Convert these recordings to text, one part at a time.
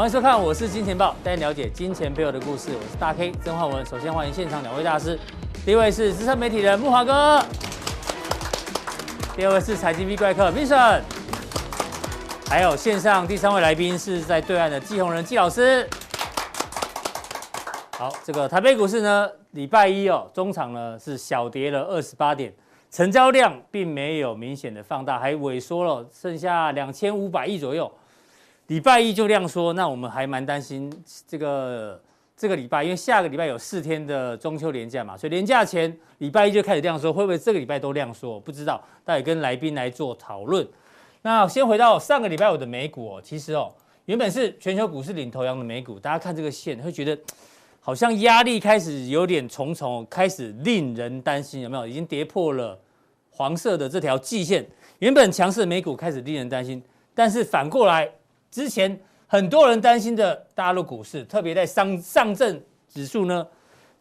欢迎收看，我是金钱豹，带你了解金钱背后的故事。我是大 K 曾焕文。首先欢迎现场两位大师，第一位是资深媒体人木华哥，第二位是财经 V 怪客 Vincent，还有线上第三位来宾是在对岸的季鸿仁季老师。好，这个台北股市呢，礼拜一哦，中场呢是小跌了二十八点，成交量并没有明显的放大，还萎缩了，剩下两千五百亿左右。礼拜一就量缩，那我们还蛮担心这个这个礼拜，因为下个礼拜有四天的中秋连假嘛，所以连假前礼拜一就开始量缩，会不会这个礼拜都量缩？不知道，待会跟来宾来做讨论。那先回到上个礼拜五的美股哦，其实哦，原本是全球股市领头羊的美股，大家看这个线会觉得好像压力开始有点重重，开始令人担心，有没有？已经跌破了黄色的这条季线，原本强势美股开始令人担心，但是反过来。之前很多人担心的大陆股市，特别在上上证指数呢，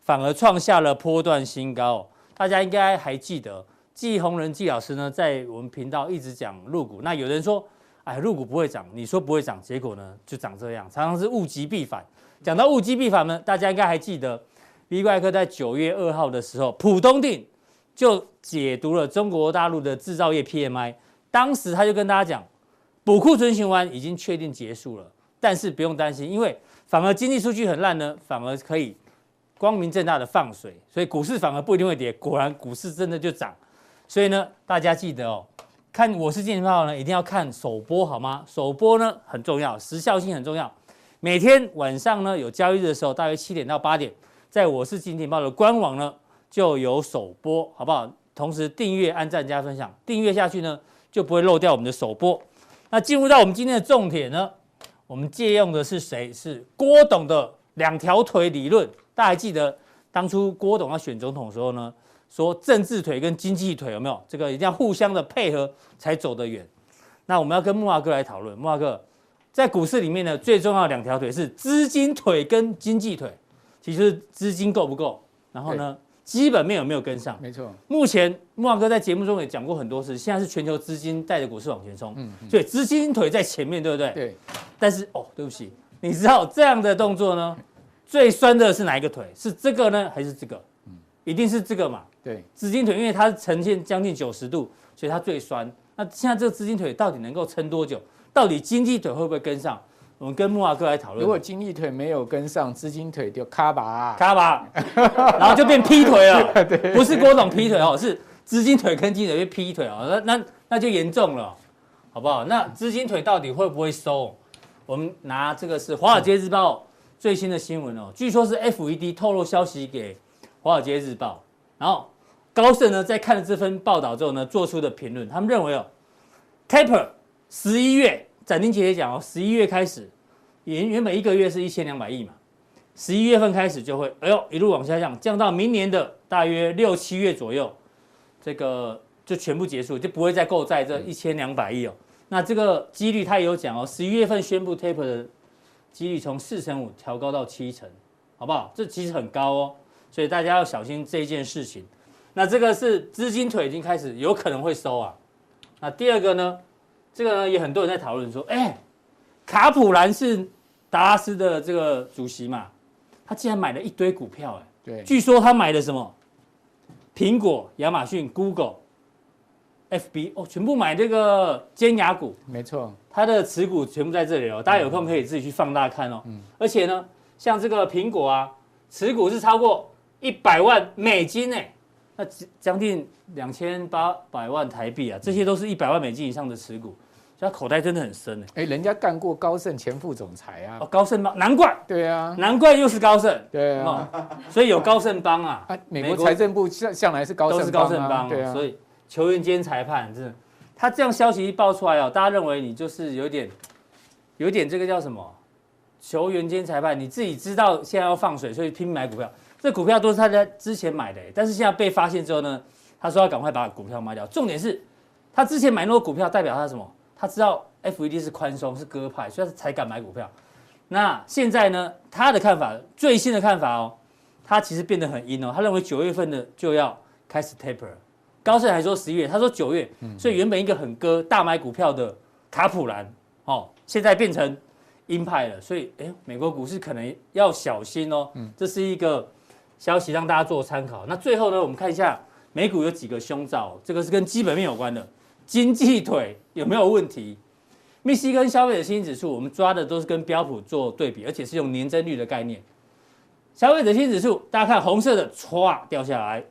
反而创下了波段新高。大家应该还记得，季宏仁季老师呢，在我们频道一直讲入股。那有人说，哎，入股不会涨，你说不会涨，结果呢就涨这样，常常是物极必反。讲到物极必反呢，大家应该还记得，V 怪客在九月二号的时候，浦东定就解读了中国大陆的制造业 PMI，当时他就跟大家讲。补库存循环已经确定结束了，但是不用担心，因为反而经济数据很烂呢，反而可以光明正大的放水，所以股市反而不一定会跌。果然股市真的就涨，所以呢，大家记得哦，看我是金钱豹呢，一定要看首播好吗？首播呢很重要，时效性很重要。每天晚上呢有交易日的时候，大约七点到八点，在我是金钱豹的官网呢就有首播，好不好？同时订阅、按赞、加分享，订阅下去呢就不会漏掉我们的首播。那进入到我们今天的重点呢，我们借用的是谁？是郭董的两条腿理论。大家还记得当初郭董要选总统的时候呢，说政治腿跟经济腿有没有？这个一定要互相的配合才走得远。那我们要跟木华哥来讨论。木华哥在股市里面呢，最重要两条腿是资金腿跟经济腿，其实资金够不够？然后呢？基本面有没有跟上？没错，目前木华哥在节目中也讲过很多次，现在是全球资金带着股市往前冲，嗯，所以资金腿在前面对不对？对。但是哦，对不起，你知道这样的动作呢，最酸的是哪一个腿？是这个呢，还是这个？嗯，一定是这个嘛。对，资金腿因为它呈现将近九十度，所以它最酸。那现在这个资金腿到底能够撑多久？到底经济腿会不会跟上？我们跟木华哥来讨论。如果精力腿没有跟上，资金腿就卡吧卡吧，然后就变劈腿了。不是郭董劈腿哦，是资金腿跟经济腿变劈腿哦。那那那就严重了，好不好？那资金腿到底会不会收？我们拿这个是《华尔街日报》最新的新闻哦，据说是 FED 透露消息给《华尔街日报》，然后高盛呢在看了这份报道之后呢，做出的评论，他们认为哦，Taper 十一月。斩钉截铁讲哦，十一月开始，原原本一个月是一千两百亿嘛，十一月份开始就会，哎呦，一路往下降，降到明年的大约六七月左右，这个就全部结束，就不会再购债这一千两百亿哦。那这个几率他也有讲哦，十一月份宣布 taper 的几率从四成五调高到七成，好不好？这其实很高哦，所以大家要小心这件事情。那这个是资金腿已经开始有可能会收啊。那第二个呢？这个呢，也很多人在讨论说，哎，卡普兰是达拉斯的这个主席嘛，他竟然买了一堆股票，哎，对，据说他买的什么，苹果、亚马逊、Google、FB，哦，全部买这个尖牙股，没错，他的持股全部在这里哦，大家有空可以自己去放大看哦，嗯，而且呢，像这个苹果啊，持股是超过一百万美金哎。那将近两千八百万台币啊，这些都是一百万美金以上的持股，他口袋真的很深哎。人家干过高盛前副总裁啊。哦，高盛帮，难怪。对啊，难怪又是高盛。对啊，所以有高盛帮啊。啊，美国财政部向向来是高盛，都是高盛帮。对啊，所以球员兼裁判，真的，他这样消息一爆出来哦，大家认为你就是有点，有点这个叫什么？球员兼裁判，你自己知道现在要放水，所以拼命买股票。这股票都是他在之前买的，但是现在被发现之后呢，他说要赶快把股票卖掉。重点是，他之前买那个股票代表他什么？他知道 FED 是宽松是鸽派，所以他才敢买股票。那现在呢，他的看法最新的看法哦，他其实变得很阴哦，他认为九月份的就要开始 taper。高盛还说十一月，他说九月，所以原本一个很鸽大买股票的卡普兰哦，现在变成鹰派了，所以哎，美国股市可能要小心哦。嗯，这是一个消息，让大家做参考。那最后呢，我们看一下美股有几个凶兆，这个是跟基本面有关的，经济腿有没有问题？密西根消费者信心指数，我们抓的都是跟标普做对比，而且是用年增率的概念。消费者信心指数，大家看红色的唰掉下来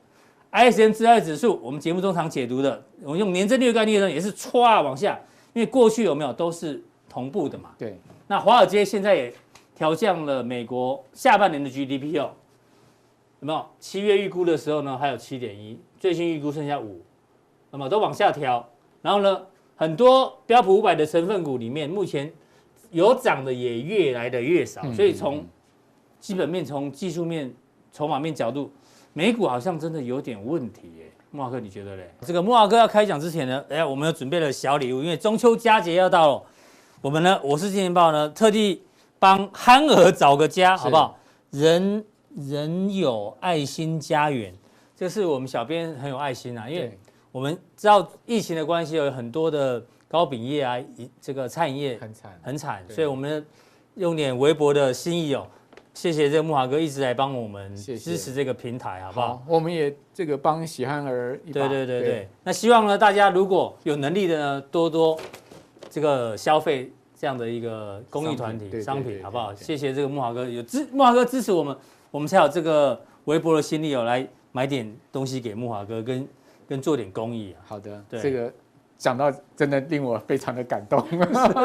，ISM 制造指数，我们节目中常解读的，我们用年增率的概念呢，也是唰往下，因为过去有没有都是同步的嘛。对。那华尔街现在也调降了美国下半年的 GDP 哦，有没有？七月预估的时候呢，还有七点一，最新预估剩下五，那么都往下调。然后呢，很多标普五百的成分股里面，目前有涨的也越来的越少，所以从基本面、从技术面、筹码面角度，美股好像真的有点问题耶。慕驊哥，你觉得嘞？这个莫华哥要开讲之前呢，哎，我们有准备了小礼物，因为中秋佳节要到了。我们呢，我是金钱豹呢，特地帮憨儿找个家，好不好？人人有爱心家园，这是我们小编很有爱心啊，因为我们知道疫情的关系，有很多的糕饼业啊，这个餐饮业很惨很惨，所以我们用点微薄的心意哦，谢谢这个木华哥一直来帮我们支持这个平台，好不好？我们也这个帮喜憨儿一把，对对对对。那希望呢，大家如果有能力的呢，多多。这个消费这样的一个公益团体商品好不好？谢谢这个木华哥有支木华哥支持我们，我们才有这个微薄的心力哦，来买点东西给木华哥，跟跟做点公益啊。好的，对这个讲到真的令我非常的感动。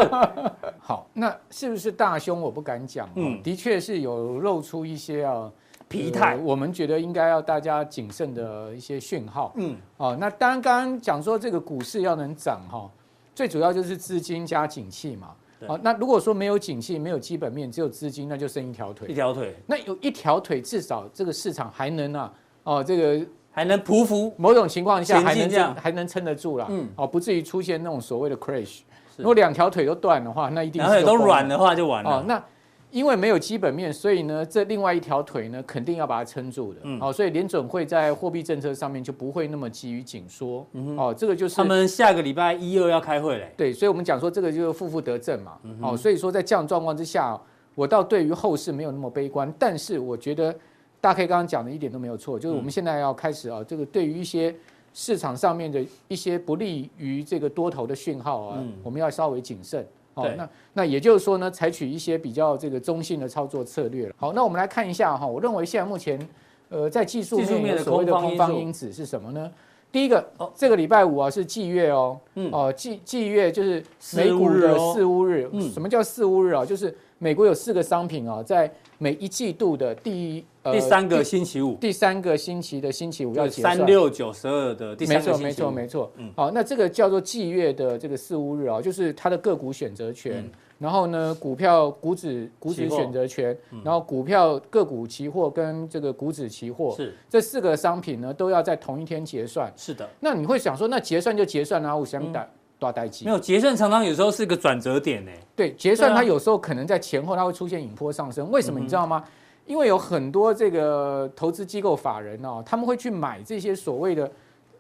好，那是不是大胸？我不敢讲。嗯，的确是有露出一些啊疲态，我们觉得应该要大家谨慎的一些讯号。嗯，哦，那当然刚刚讲说这个股市要能涨哈。最主要就是资金加景气嘛，好，那如果说没有景气，没有基本面，只有资金，那就剩一条腿。一条腿，那有一条腿，至少这个市场还能啊，哦，这个还能匍匐，某种情况下还能还能撑得住啦，嗯，哦，不至于出现那种所谓的 crash。如果两条腿都断的话，那一定是两条腿都软的话就完了。哦，那。因为没有基本面，所以呢，这另外一条腿呢，肯定要把它撑住的。嗯，哦，所以联准会在货币政策上面就不会那么急于紧缩。嗯，哦，这个就是他们下个礼拜一二要开会嘞。对，所以我们讲说这个就是负负得正嘛。嗯，哦，所以说在这样状况之下，我倒对于后市没有那么悲观。但是我觉得大 K 刚刚讲的一点都没有错，就是我们现在要开始啊，这个对于一些市场上面的一些不利于这个多头的讯号啊，我们要稍微谨慎。好，那那也就是说呢，采取一些比较这个中性的操作策略了。好，那我们来看一下哈，我认为现在目前，呃，在技术面的所谓的空方因子是什么呢？第一个，这个礼拜五啊是季月哦，哦季季月就是美股的四乌日。什么叫四乌日啊？就是美国有四个商品啊，在每一季度的第一。第三个星期五，第三个星期的星期五要结算，三六九十二的第三个星期五。没错，没错，没错。嗯，好，那这个叫做季月的这个四五日啊，就是它的个股选择权，然后呢，股票股指股指选择权，然后股票个股期货跟这个股指期货，是这四个商品呢都要在同一天结算。是的。那你会想说，那结算就结算啊，我想打多待机。没有结算，常常有时候是个转折点呢。对，结算它有时候可能在前后它会出现引波上升，为什么你知道吗？因为有很多这个投资机构法人哦，他们会去买这些所谓的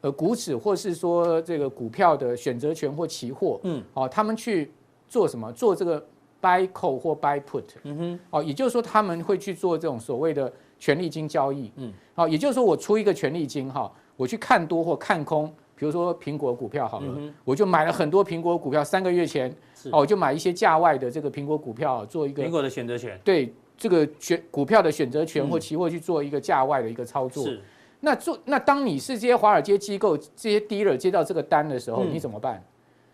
呃股指或是说这个股票的选择权或期货，嗯，哦，他们去做什么？做这个 buy call 或 buy put，嗯哼，哦，也就是说他们会去做这种所谓的权利金交易，嗯，好，也就是说我出一个权利金哈，我去看多或看空，比如说苹果股票好了，我就买了很多苹果股票，三个月前，哦，我就买一些价外的这个苹果股票做一个苹果的选择权，对。这个选股票的选择权或期货去做一个价外的一个操作，是。那做那当你是这些华尔街机构这些 dealer 接到这个单的时候，你怎么办？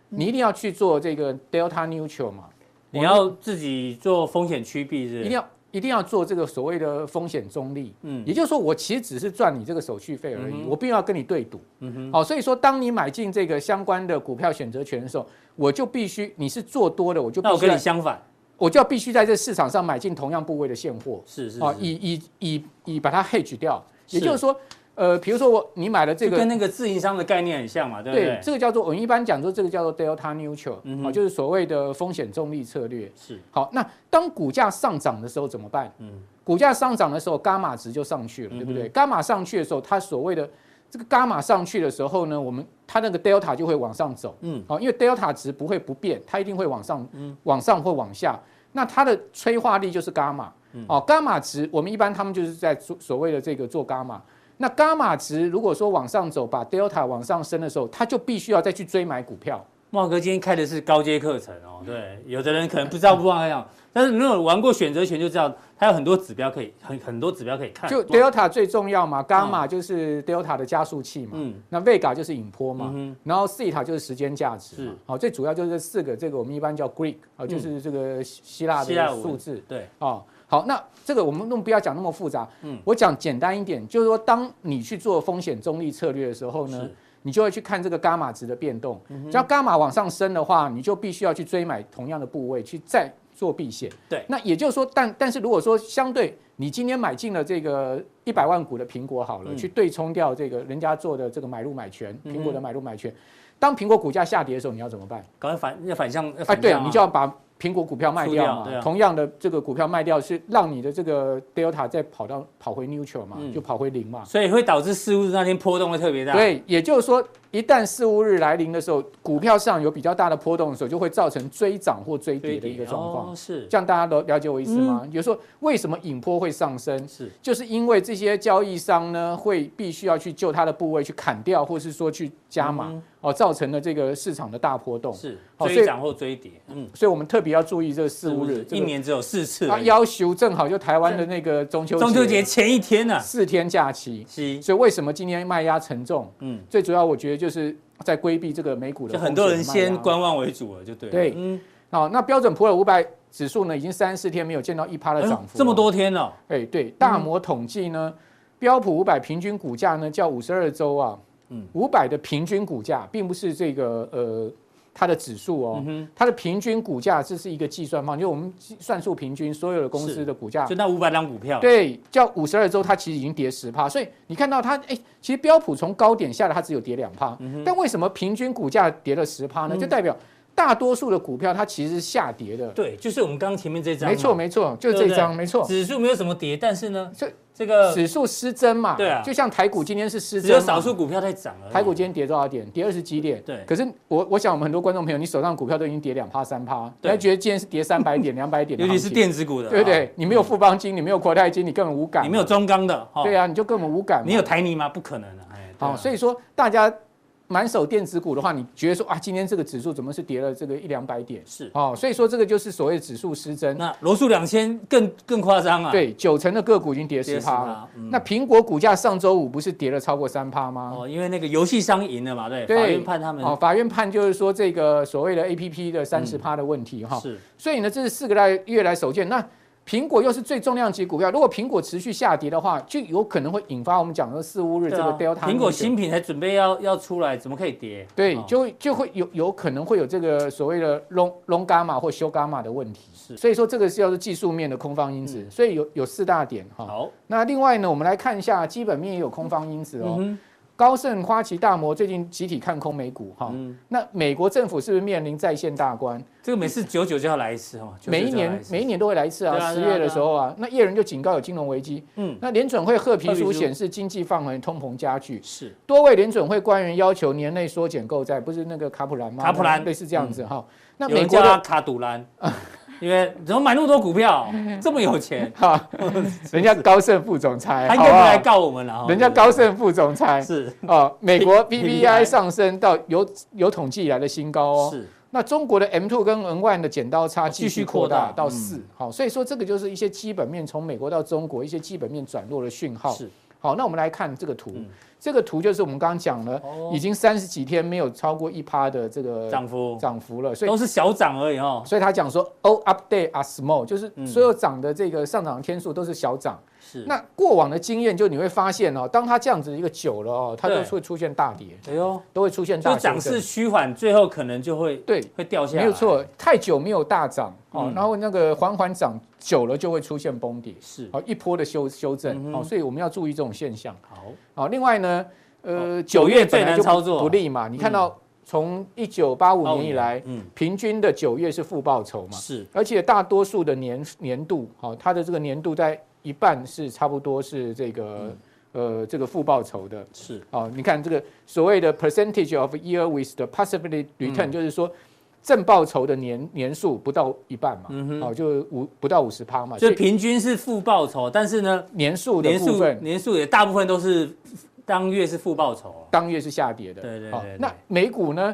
你一定要去做这个 delta neutral 嘛？你要自己做风险趋避是？一定要一定要做这个所谓的风险中立。嗯，也就是说，我其实只是赚你这个手续费而已，我并要跟你对赌。嗯哼。好，所以说，当你买进这个相关的股票选择权的时候，我就必须你是做多的，我就必须。那我跟你相反。我就要必须在这市场上买进同样部位的现货，是是啊，以以以以把它 hedge 掉，也就是说，呃，比如说我你买了这个，跟那个自营商的概念很像嘛，对不对？对，这个叫做我们一般讲说这个叫做 delta neutral，啊，就是所谓的风险中立策略。是。好，那当股价上涨的时候怎么办？嗯，股价上涨的时候，伽马值就上去了，对不对？伽马上去的时候，它所谓的这个伽马上去的时候呢，我们它那个 delta 就会往上走，嗯，好，因为 delta 值不会不变，它一定会往上，嗯，往上或往下。那它的催化力就是伽马。哦，伽马值我们一般他们就是在做所谓的这个做伽马。那伽马值如果说往上走，把 delta 往上升的时候，它就必须要再去追买股票。茂哥今天开的是高阶课程哦，对，有的人可能不知道不知道但是如果玩过选择权就知道，它有很多指标可以很很多指标可以看。就 delta 最重要嘛，伽马就是 delta 的加速器嘛，嗯，那 vega 就是引波嘛，嗯、然后 theta 就是时间价值嘛，好，最主要就是这四个，这个我们一般叫 Greek 啊，就是这个希腊的数字，对，哦，好，那这个我们弄不要讲那么复杂，嗯，我讲简单一点，就是说当你去做风险中立策略的时候呢。你就会去看这个伽马值的变动，只要伽马往上升的话，你就必须要去追买同样的部位去再做避险。对，那也就是说，但但是如果说相对你今天买进了这个一百万股的苹果好了，去对冲掉这个人家做的这个买入买权，苹果的买入买权，当苹果股价下跌的时候，你要怎么办？赶快反要反向哎，对，你就要把。苹果股票卖掉嘛，同样的这个股票卖掉是让你的这个 delta 再跑到跑回 neutral 嘛，就跑回零嘛，所以会导致四五日那天波动会特别大。对，也就是说，一旦四五日来临的时候，股票市场有比较大的波动的时候，就会造成追涨或追跌的一个状况。是，这样大家都了解我意思吗？比如说为什么引波会上升？是，就是因为这些交易商呢，会必须要去就他的部位去砍掉，或是说去加码。哦，造成了这个市场的大波动，是追涨或追跌，嗯，所以我们特别要注意这个四五日，一年只有四次，它要求正好就台湾的那个中秋中秋节前一天呢，四天假期，是。所以为什么今天卖压沉重？嗯，最主要我觉得就是在规避这个美股的，就很多人先观望为主了，就对，对，嗯，好，那标准普尔五百指数呢，已经三十四天没有见到一趴的涨幅，这么多天了，哎，对，大摩统计呢，标普五百平均股价呢，叫五十二周啊。嗯，五百的平均股价并不是这个呃它的指数哦，它的平均股价这是一个计算方，就我们算数平均所有的公司的股价，就那五百张股票，对，叫五十二周，它其实已经跌十趴，所以你看到它，哎，其实标普从高点下来，它只有跌两趴，但为什么平均股价跌了十趴呢？就代表大多数的股票它其实是下跌的，对，就是我们刚刚前面这张，没错没错，就是这张没错，指数没有什么跌，但是呢，这。这个指数失真嘛，对啊，就像台股今天是失真，只有少数股票在涨了。台股今天跌多少点？跌二十几点。对。可是我我想我们很多观众朋友，你手上股票都已经跌两趴三趴，你还觉得今天是跌三百点、两百点？尤其是电子股的，对不对？你没有富邦金，你没有国泰金，你根本无感。你没有中钢的，对啊，你就根本无感。你有台泥吗？不可能的，哎。好，所以说大家。满手电子股的话，你觉得说啊，今天这个指数怎么是跌了这个一两百点？是哦，所以说这个就是所谓的指数失真。那罗素两千更更夸张啊！对，九成的个股已经跌十趴了。嗯、那苹果股价上周五不是跌了超过三趴吗？哦，因为那个游戏商赢了嘛，对。对。法院判他们。哦，法院判就是说这个所谓的 APP 的三十趴的问题哈。嗯、是。所以呢，这是四个月来首见。那苹果又是最重量级股票，如果苹果持续下跌的话，就有可能会引发我们讲的四五日这个 Delta。苹果新品才准备要要出来，怎么可以跌？对，就就会有有可能会有这个所谓的 long long gamma 或 short gamma 的问题。是，所以说这个是要是技术面的空方因子，所以有有四大点哈。好，那另外呢，我们来看一下基本面也有空方因子哦。高盛、花旗、大摩最近集体看空美股哈，那美国政府是不是面临再现大关？这个每次九九就要来一次哈，每一年每一年都会来一次啊。十月的时候啊，那叶人就警告有金融危机。嗯，那联准会褐皮书显示经济放缓，通膨加剧。是多位联准会官员要求年内缩减购债，不是那个卡普兰吗？卡普兰类似这样子哈。那美国的卡杜兰。因为怎么买那么多股票，这么有钱？哈，人家高盛副总裁，他应该不来告我们了。人家高盛副总裁是哦，美国 PPI 上升到有有统计以来的新高哦。是，那中国的 M two 跟 N one 的剪刀差继续扩大到四。好，所以说这个就是一些基本面从美国到中国一些基本面转弱的讯号。是，好，那我们来看这个图。这个图就是我们刚刚讲了，已经三十几天没有超过一趴的这个涨幅涨幅了，所以都是小涨而已哦。所以他讲说，all update are small，就是所有涨的这个上涨的天数都是小涨。是。那过往的经验就你会发现哦，当它这样子一个久了哦，它就会出现大跌。哎呦，都会出现大跌。就涨势趋缓，最后可能就会对会掉下来。没有错，太久没有大涨哦，然后那个缓缓涨久了就会出现崩跌。是。哦，一波的修修正哦，所以我们要注意这种现象。好。好，另外呢。呃，九月本来就不利嘛。你看到从一九八五年以来，嗯，平均的九月是负报酬嘛，是。而且大多数的年年度，好，它的这个年度在一半是差不多是这个呃这个负报酬的，是。哦，你看这个所谓的 percentage of year with the possibility return，就是说正报酬的年年数不到一半嘛，嗯，哦，就五不到五十趴嘛，就平均是负报酬，但是呢，年数的部分，年数也大部分都是当月是负报酬，当月是下跌的，对对对，对。那美股呢，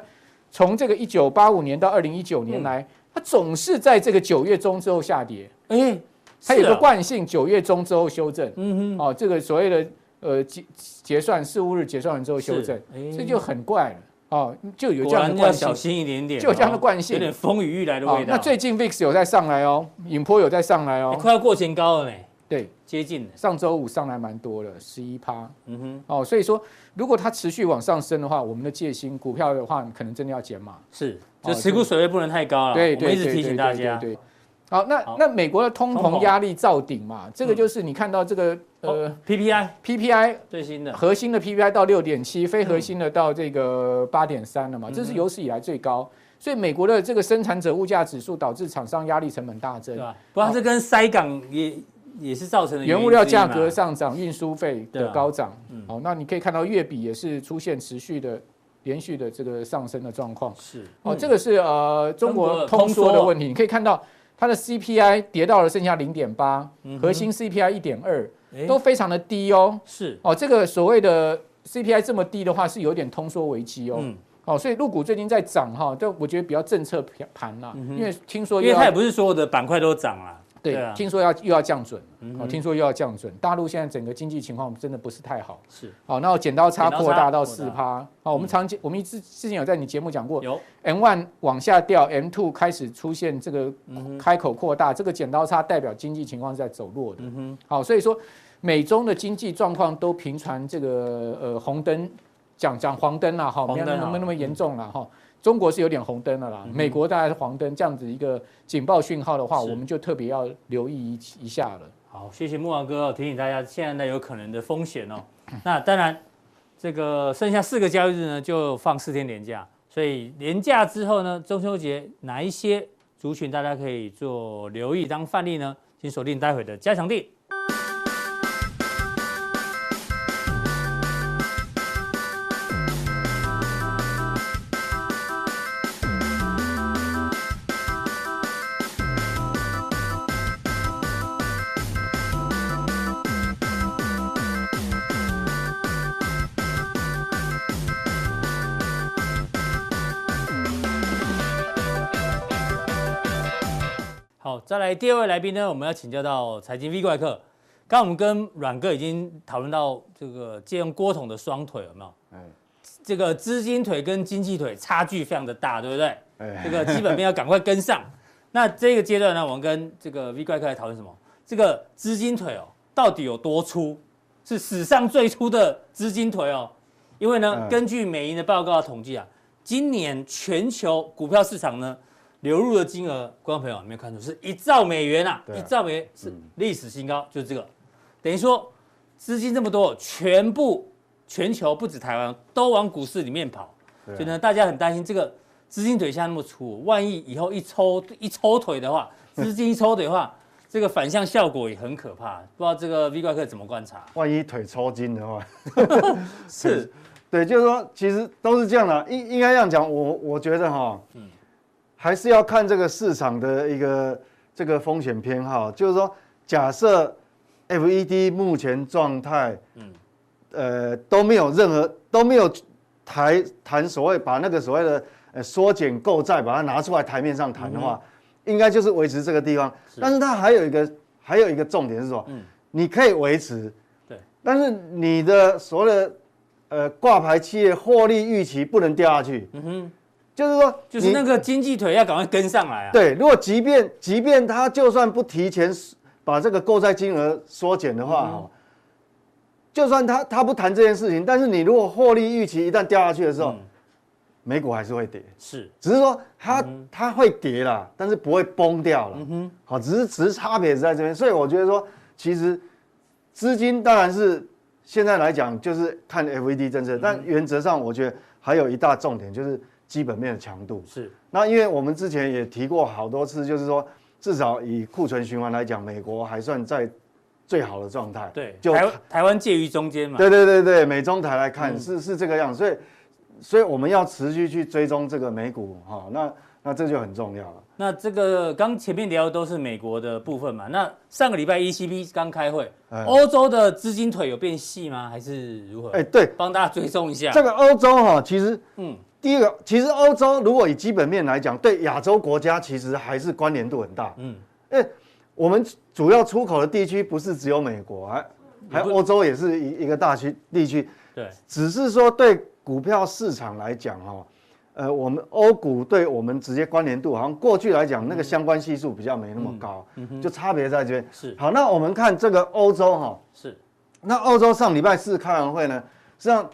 从这个一九八五年到二零一九年来，嗯、它总是在这个九月中之后下跌，哎、欸，它有个惯性，九月中之后修正，嗯哼，哦，这个所谓的呃结结算四五日结算完之后修正，这、欸、就很怪了。哦，就有这样的惯性，小心一点点，就有这样的惯性，有点风雨欲来的味道。那最近 VIX 有在上来哦，尹波有在上来哦，快要过前高了呢。对，接近。上周五上来蛮多了，十一趴。嗯哼。哦，所以说如果它持续往上升的话，我们的戒心股票的话，可能真的要减码。是，就持股水位不能太高了。对对，一直提醒大家。对。好，那那美国的通膨压力造顶嘛，这个就是你看到这个呃 PPI，PPI 最新的。核心的 PPI 到六点七，非核心的到这个八点三了嘛，这是有史以来最高，所以美国的这个生产者物价指数导致厂商压力成本大增，对吧？不然这跟塞港也也是造成的原物料价格上涨、运输费的高涨，好，那你可以看到月比也是出现持续的连续的这个上升的状况，是。哦，这个是呃中国通缩的问题，你可以看到。它的 CPI 跌到了剩下零点八，核心 CPI 一点二，都非常的低哦。是哦，这个所谓的 CPI 这么低的话，是有点通缩危机哦。嗯。哦，所以入股最近在涨哈，就我觉得比较政策盘啦，因为听说，因为它也不是所有的板块都涨啊。对，听说要又要降准，哦，听说又要降准。大陆现在整个经济情况真的不是太好。是，好，那剪刀差扩大到四趴。好，我们常我们之之前有在你节目讲过，有 M one 往下掉，M two 开始出现这个开口扩大，这个剪刀差代表经济情况是在走弱的。好，所以说美中的经济状况都频传这个呃红灯，讲讲黄灯了哈，没有那么那么严重了哈。中国是有点红灯的啦，美国大概是黄灯，这样子一个警报讯号的话，我们就特别要留意一一下了。好，谢谢木王哥提醒大家现在有可能的风险哦。那当然，这个剩下四个交易日呢，就放四天连假，所以连假之后呢，中秋节哪一些族群大家可以做留意当范例呢？请锁定待会的加强錠。来第二位来宾呢，我们要请教到财经 V 怪客。刚刚我们跟阮哥已经讨论到这个借用郭董的双腿有没有？哎，这个资金腿跟经济腿差距非常的大，对不对？哎，这个基本面要赶快跟上。那这个阶段呢，我们跟这个 V 怪客来讨论什么？这个资金腿哦，到底有多粗？是史上最粗的资金腿哦。因为呢，根据美银的报告统计啊，今年全球股票市场呢。流入的金额，观众朋友有没有看出是一兆美元啊？一兆美元是历史新高，就是这个，等于说资金这么多，全部全球不止台湾都往股市里面跑，所以呢，大家很担心这个资金腿下那么粗，万一以后一抽一抽腿的话，资金一抽腿的话，这个反向效果也很可怕。不知道这个 V 怪客怎么观察？万一腿抽筋的话，是，对，就是说其实都是这样的，应应该这样讲，我我觉得哈，嗯。还是要看这个市场的一个这个风险偏好，就是说，假设 FED 目前状态，嗯，呃都没有任何都没有台谈所谓把那个所谓的呃缩减购债把它拿出来台面上谈的话，应该就是维持这个地方。但是它还有一个还有一个重点是说，嗯，你可以维持，对，但是你的所谓的呃挂牌企业获利预期不能掉下去，嗯哼。就是说，就是那个经济腿要赶快跟上来啊。对，如果即便即便他就算不提前把这个购债金额缩减的话，嗯、就算他他不谈这件事情，但是你如果获利预期一旦掉下去的时候，嗯、美股还是会跌。是，只是说它它、嗯、会跌啦，但是不会崩掉了。嗯哼，好，只是只是差别是在这边。所以我觉得说，其实资金当然是现在来讲就是看 FED 政策，嗯、但原则上我觉得还有一大重点就是。基本面的强度是，那因为我们之前也提过好多次，就是说至少以库存循环来讲，美国还算在最好的状态。对，就台台湾介于中间嘛。对对对对，美中台来看是是这个样，所以所以我们要持续去追踪这个美股哈，那那这就很重要了。那这个刚前面聊的都是美国的部分嘛，那上个礼拜 ECB 刚开会，欧洲的资金腿有变细吗？还是如何？哎，对，帮大家追踪一下。这个欧洲哈，其实嗯，第一个，其实欧洲如果以基本面来讲，对亚洲国家其实还是关联度很大，嗯，因为我们主要出口的地区不是只有美国，还还有欧洲也是一一个大区地区，对，只是说对。股票市场来讲，哈，呃，我们欧股对我们直接关联度，好像过去来讲那个相关系数比较没那么高，就差别在这边。是。好，那我们看这个欧洲，哈，是。那欧洲上礼拜四开完会呢，实际上，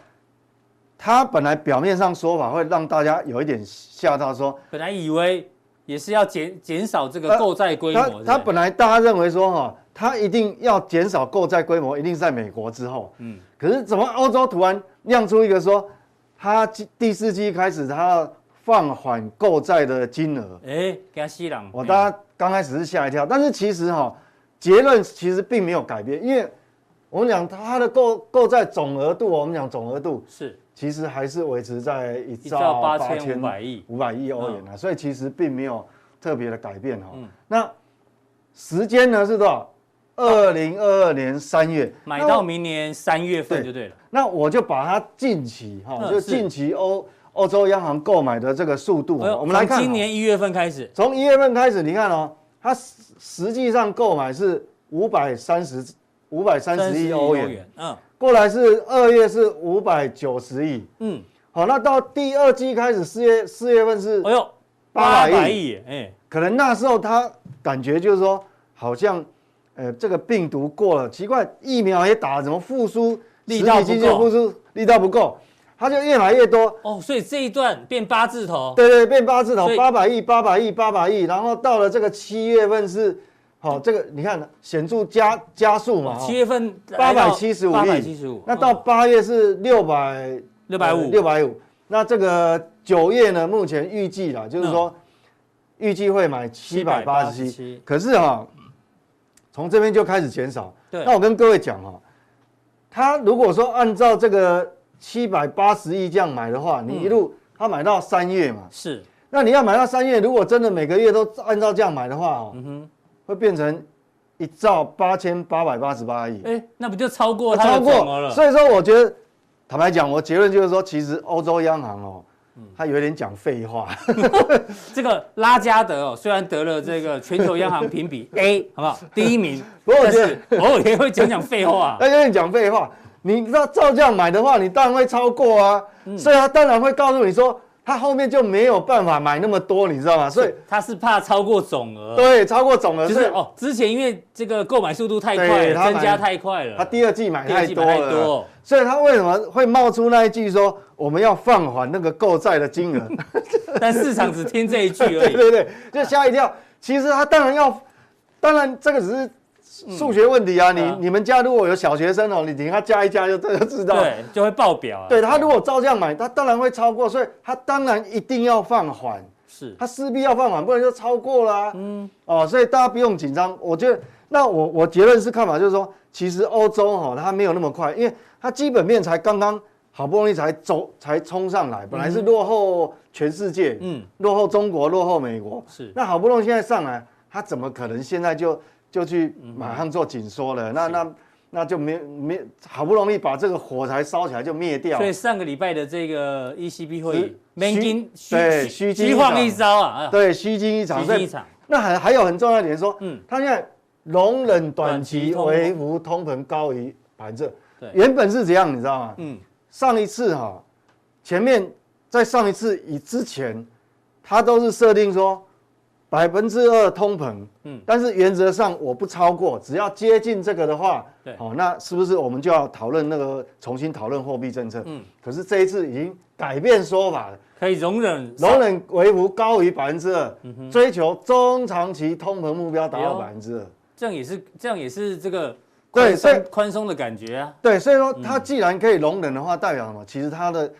它本来表面上说法会让大家有一点吓到，说本来以为也是要减减少这个购债规模，他本来大家认为说，哈，他一定要减少购债规模，一定是在美国之后，嗯，可是怎么欧洲突然亮出一个说？他第四季开始，他要放缓购债的金额。哎，给他吸了。我大家刚开始是吓一跳，但是其实哈，结论其实并没有改变，因为我们讲他的购购债总额度，我们讲总额度是，其实还是维持在一兆八千五百亿五百亿欧元啊，所以其实并没有特别的改变哈。那时间呢是多少？二零二二年三月买到明年三月份就对了。那我就把它近期哈，就近期欧欧洲央行购买的这个速度，我们来看。今年一月份开始，从一月份开始，你看哦，它实际上购买是五百三十五百三十亿欧元，嗯，过来是二月是五百九十亿，嗯，好，那到第二季开始四月四月份是，哎呦，八百亿，哎，可能那时候他感觉就是说好像。呃，这个病毒过了，奇怪，疫苗也打了，怎么复苏力道不够？复苏力道不够，它就越来越多。哦，所以这一段变八字头。对对，变八字头，八百亿，八百亿，八百亿，然后到了这个七月份是，好，这个你看显著加加速嘛。七月份八百七十五亿，八百七十五。那到八月是六百六百五，六百五。那这个九月呢？目前预计了，就是说预计会买七百八十七。可是哈。从这边就开始减少。对，那我跟各位讲哈，他如果说按照这个七百八十亿这样买的话，你一路他买到三月嘛，是。那你要买到三月，如果真的每个月都按照这样买的话，哦，嗯哼，会变成一兆八千八百八十八亿。哎，那不就超过超过？所以说，我觉得坦白讲，我结论就是说，其实欧洲央行哦。他有点讲废话，这个拉加德哦，虽然得了这个全球央行评比 A，好不好？第一名，不过我觉得偶尔也会讲讲废话。他有点讲废话，你照这样买的话，你当然会超过啊。所以他当然会告诉你说。他后面就没有办法买那么多，你知道吗？所以他是怕超过总额。对，超过总额就是哦。之前因为这个购买速度太快，增加太快了。他第二季买太多了，所以他为什么会冒出那一句说我们要放缓那个购债的金额？但市场只听这一句而已。对对对，就吓一跳。其实他当然要，当然这个只是。数学问题啊，你你们家如果有小学生哦，你给他加一加就就知道，对，就会爆表啊。对，他如果照这样买，他当然会超过，所以他当然一定要放缓，是，他势必要放缓，不然就超过啦。嗯，哦，所以大家不用紧张。我觉得，那我我结论是看法就是说，其实欧洲哈它没有那么快，因为它基本面才刚刚好不容易才走才冲上来，本来是落后全世界，嗯，落后中国，落后美国，是，那好不容易现在上来，它怎么可能现在就？就去马上做紧缩了，那那那就没没好不容易把这个火柴烧起来就灭掉。所以上个礼拜的这个 ECB 会议，虚对虚惊一招啊，对虚惊一场。虚惊一场。那还还有很重要一点说，嗯，他现在容忍短期微幅通膨高于百分之。对，原本是这样，你知道吗？嗯，上一次哈，前面在上一次以之前，他都是设定说。百分之二通膨，嗯，但是原则上我不超过，只要接近这个的话，对，哦，那是不是我们就要讨论那个重新讨论货币政策？嗯，可是这一次已经改变说法了，可以容忍容忍微幅高于百分之二，追求中长期通膨目标达到百分之二，这样也是这样也是这个对宽宽松的感觉啊，对，所以说它既然可以容忍的话，代表什么？其实它的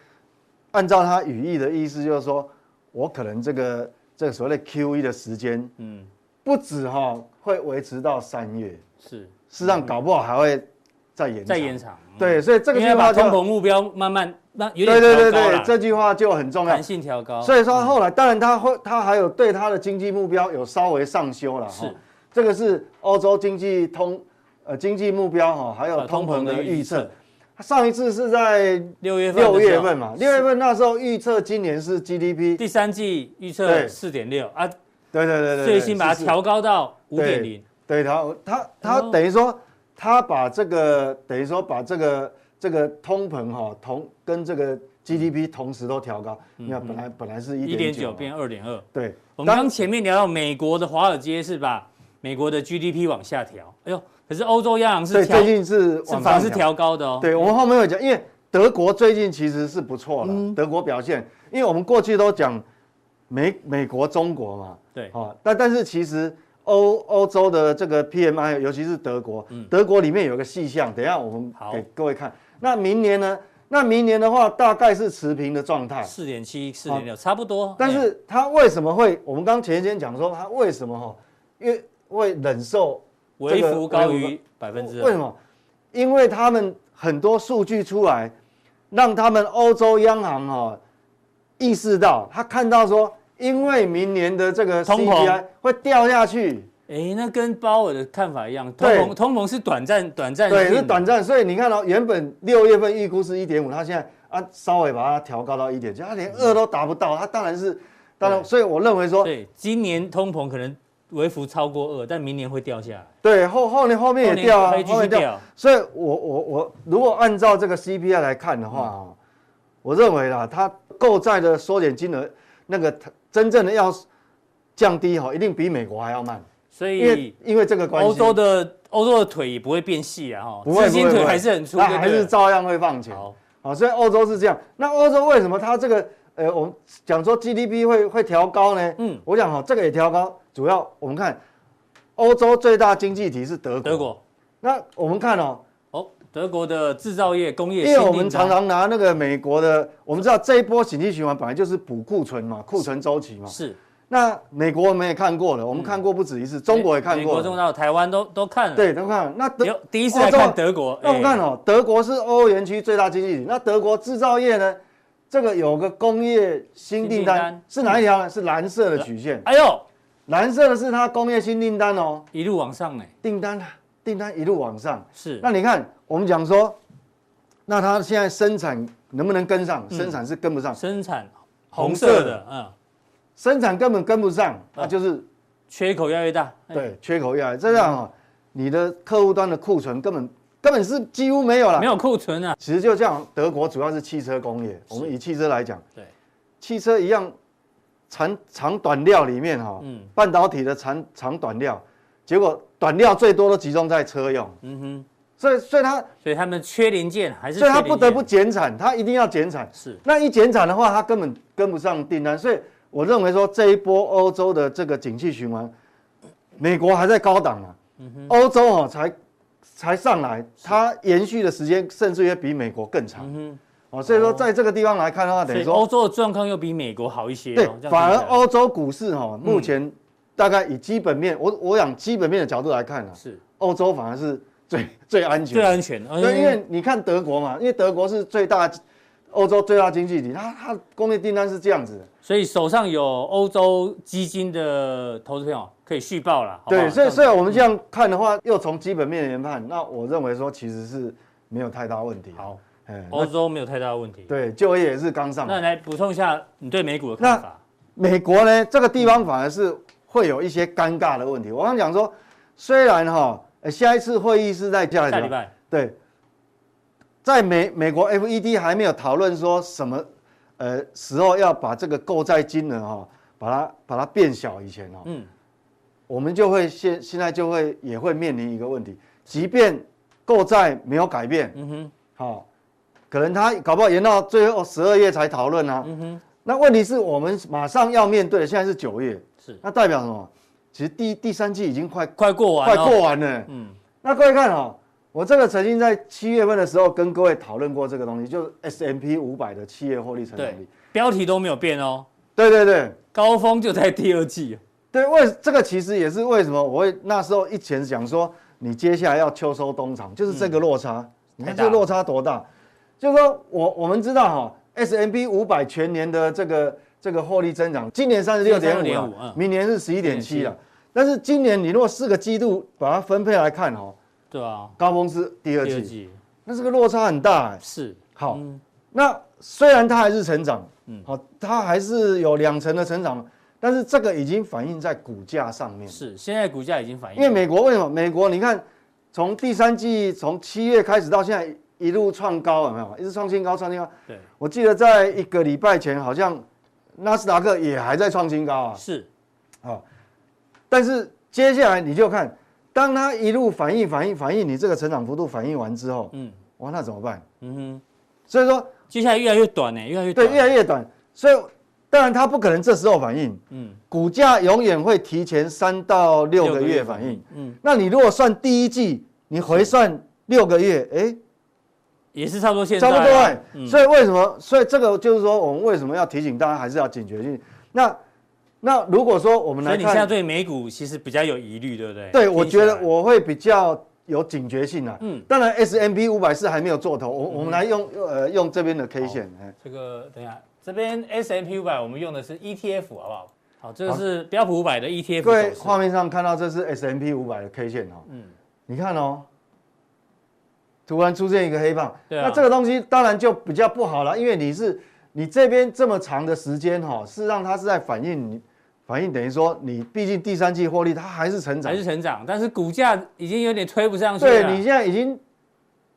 按照它语义的意思就是说我可能这个。这个所谓的 QE 的时间，嗯，不止哈会维持到三月，是，事实上搞不好还会再延长，再延长。对，所以这个要把通膨目标慢慢那有点对对对对，这句话就很重要，弹性调高。所以说后来，当然他会他还有对他的经济目标有稍微上修了。是，这个是欧洲经济通呃经济目标哈，还有通膨的预测。上一次是在六月份六月份嘛，六月份那时候预测今年是 GDP 第三季预测四点六啊，对对对对，最新把它调高到五点零。对他他他等于说他把这个等于说把这个。这个通膨哈同跟这个 GDP 同时都调高，你看本来本来是一点九变二点二，对。我们刚前面聊到美国的华尔街是把美国的 GDP 往下调，哎呦，可是欧洲央行是对最近是反而是调高的哦。对，我们后面有讲，因为德国最近其实是不错了，德国表现，因为我们过去都讲美美国中国嘛，对，啊，但但是其实欧欧洲的这个 PMI，尤其是德国，德国里面有个细项，等一下我们给各位看。那明年呢？那明年的话，大概是持平的状态，四点七、四点六，差不多。但是它为什么会？我们刚前一天讲说，它为什么哈？因为会忍受微幅高于百分之二。为什么？因为他们很多数据出来，让他们欧洲央行哈意识到，他看到说，因为明年的这个 CPI 会掉下去。哎，那跟鲍尔的看法一样，通膨通膨是短暂短暂，对，是短暂。所以你看到原本六月份预估是一点五，他现在啊稍微把它调高到一点就他连二都达不到，他当然是当然。所以我认为说，对，今年通膨可能微幅超过二，但明年会掉下来。对，后后年后面也掉啊，后面掉。所以我我我如果按照这个 CPI 来看的话啊，我认为啦，它购债的缩减金额那个真正的要降低哈，一定比美国还要慢。所以，因为因为这个关系，欧洲的欧洲的腿也不会变细啊，哈，资金腿还是很粗，它还是照样会放钱。好，所以欧洲是这样。那欧洲为什么它这个呃，我们讲说 GDP 会会调高呢？嗯，我想哈，这个也调高，主要我们看欧洲最大经济体是德国。德国。那我们看哦，哦，德国的制造业工业，因为我们常常拿那个美国的，我们知道这一波景气循环本来就是补库存嘛，库存周期嘛。是。那美国我们也看过了，我们看过不止一次，中国也看过，美国、中到台湾都都看了，对，都看了。那德第一次来看德国，那我们看哦，德国是欧元区最大经济体，那德国制造业呢，这个有个工业新订单是哪一条呢？是蓝色的曲线。哎呦，蓝色的是它工业新订单哦，一路往上哎，订单订单一路往上。是，那你看我们讲说，那它现在生产能不能跟上？生产是跟不上，生产红色的，嗯。生产根本跟不上，那就是缺口越来越大。对，缺口越来越这样啊，你的客户端的库存根本根本是几乎没有了，没有库存啊。其实就这样，德国主要是汽车工业，我们以汽车来讲，对，汽车一样长长短料里面哈，嗯，半导体的长长短料，结果短料最多都集中在车用，嗯哼，所以所以它所以他们缺零件还是，所以它不得不减产，它一定要减产，是，那一减产的话，它根本跟不上订单，所以。我认为说这一波欧洲的这个景气循环，美国还在高档啊，欧洲哦才才上来，它延续的时间甚至于比美国更长，哦，所以说在这个地方来看的话，等于说欧洲的状况又比美国好一些。对，反而欧洲股市哈，目前大概以基本面，我我讲基本面的角度来看呢，是欧洲反而是最 最安全、最安全。对，因为你看德国嘛，因为德国是最大。欧洲最大经济体，它它工业订单是这样子的，所以手上有欧洲基金的投资票可以续报了。对，所以所以我们这样看的话，又从基本面研判，那我认为说其实是没有太大问题。好，欧洲没有太大问题。对，就业也是刚上。那来补充一下你对美股的看法。美国呢，这个地方反而是会有一些尴尬的问题。我刚讲说，虽然哈，下一次会议是在下礼拜，对。在美美国 FED 还没有讨论说什么，呃时候要把这个购债金额哈，把它把它变小以前哦，嗯，我们就会现现在就会也会面临一个问题，即便购债没有改变，嗯哼，好，可能他搞不好延到最后十二月才讨论啊，嗯哼，那问题是我们马上要面对的，现在是九月，是，那代表什么？其实第第三季已经快快过完，快过完了，嗯，那各位看哦。我这个曾经在七月份的时候跟各位讨论过这个东西，就是 S M P 五百的企业获利成长率，标题都没有变哦。对对对，高峰就在第二季。对，为这个其实也是为什么我会那时候一前讲说，你接下来要秋收冬藏，就是这个落差。嗯、你看这个落差多大？就是说我我们知道哈，S&P 五百全年的这个这个获利增长，今年三十六点五，明年是十一点七了。但是今年你如果四个季度把它分配来看哈，对啊，高峰是第二季，那这个落差很大哎。是，好，那虽然它还是成长，嗯，好，它还是有两成的成长，但是这个已经反映在股价上面。是，现在股价已经反映。因为美国为什么？美国你看，从第三季从七月开始到现在一路创高，有没有？一直创新高，创新高。对，我记得在一个礼拜前，好像纳斯达克也还在创新高啊。是，啊。但是接下来你就看，当它一路反应、反应、反应，你这个成长幅度反应完之后，嗯，哇，那怎么办？嗯哼，所以说接下来越来越短呢，越来越短，对，越来越短。所以当然它不可能这时候反应，嗯，股价永远会提前三到六个月反应，嗯，那你如果算第一季，你回算六个月，哎，也是差不多现在，差不多哎。所以为什么？所以这个就是说，我们为什么要提醒大家，还是要警觉性。那那如果说我们来看，所以你现在对美股其实比较有疑虑，对不对？对，我觉得我会比较有警觉性啊。嗯，当然 S M P 五百是还没有做头，我我们来用呃用这边的 K 线。这个等一下，这边 S M P 五百我们用的是 ETF 好不好？好，这个是标普五百的 ETF。各位画面上看到这是 S M P 五百的 K 线哦。嗯，你看哦，突然出现一个黑棒对，那这个东西当然就比较不好了，因为你是你这边这么长的时间哈，事实上它是在反映你。反应等于说，你毕竟第三季获利它还是成长，还是成长，但是股价已经有点推不上去了。对，你现在已经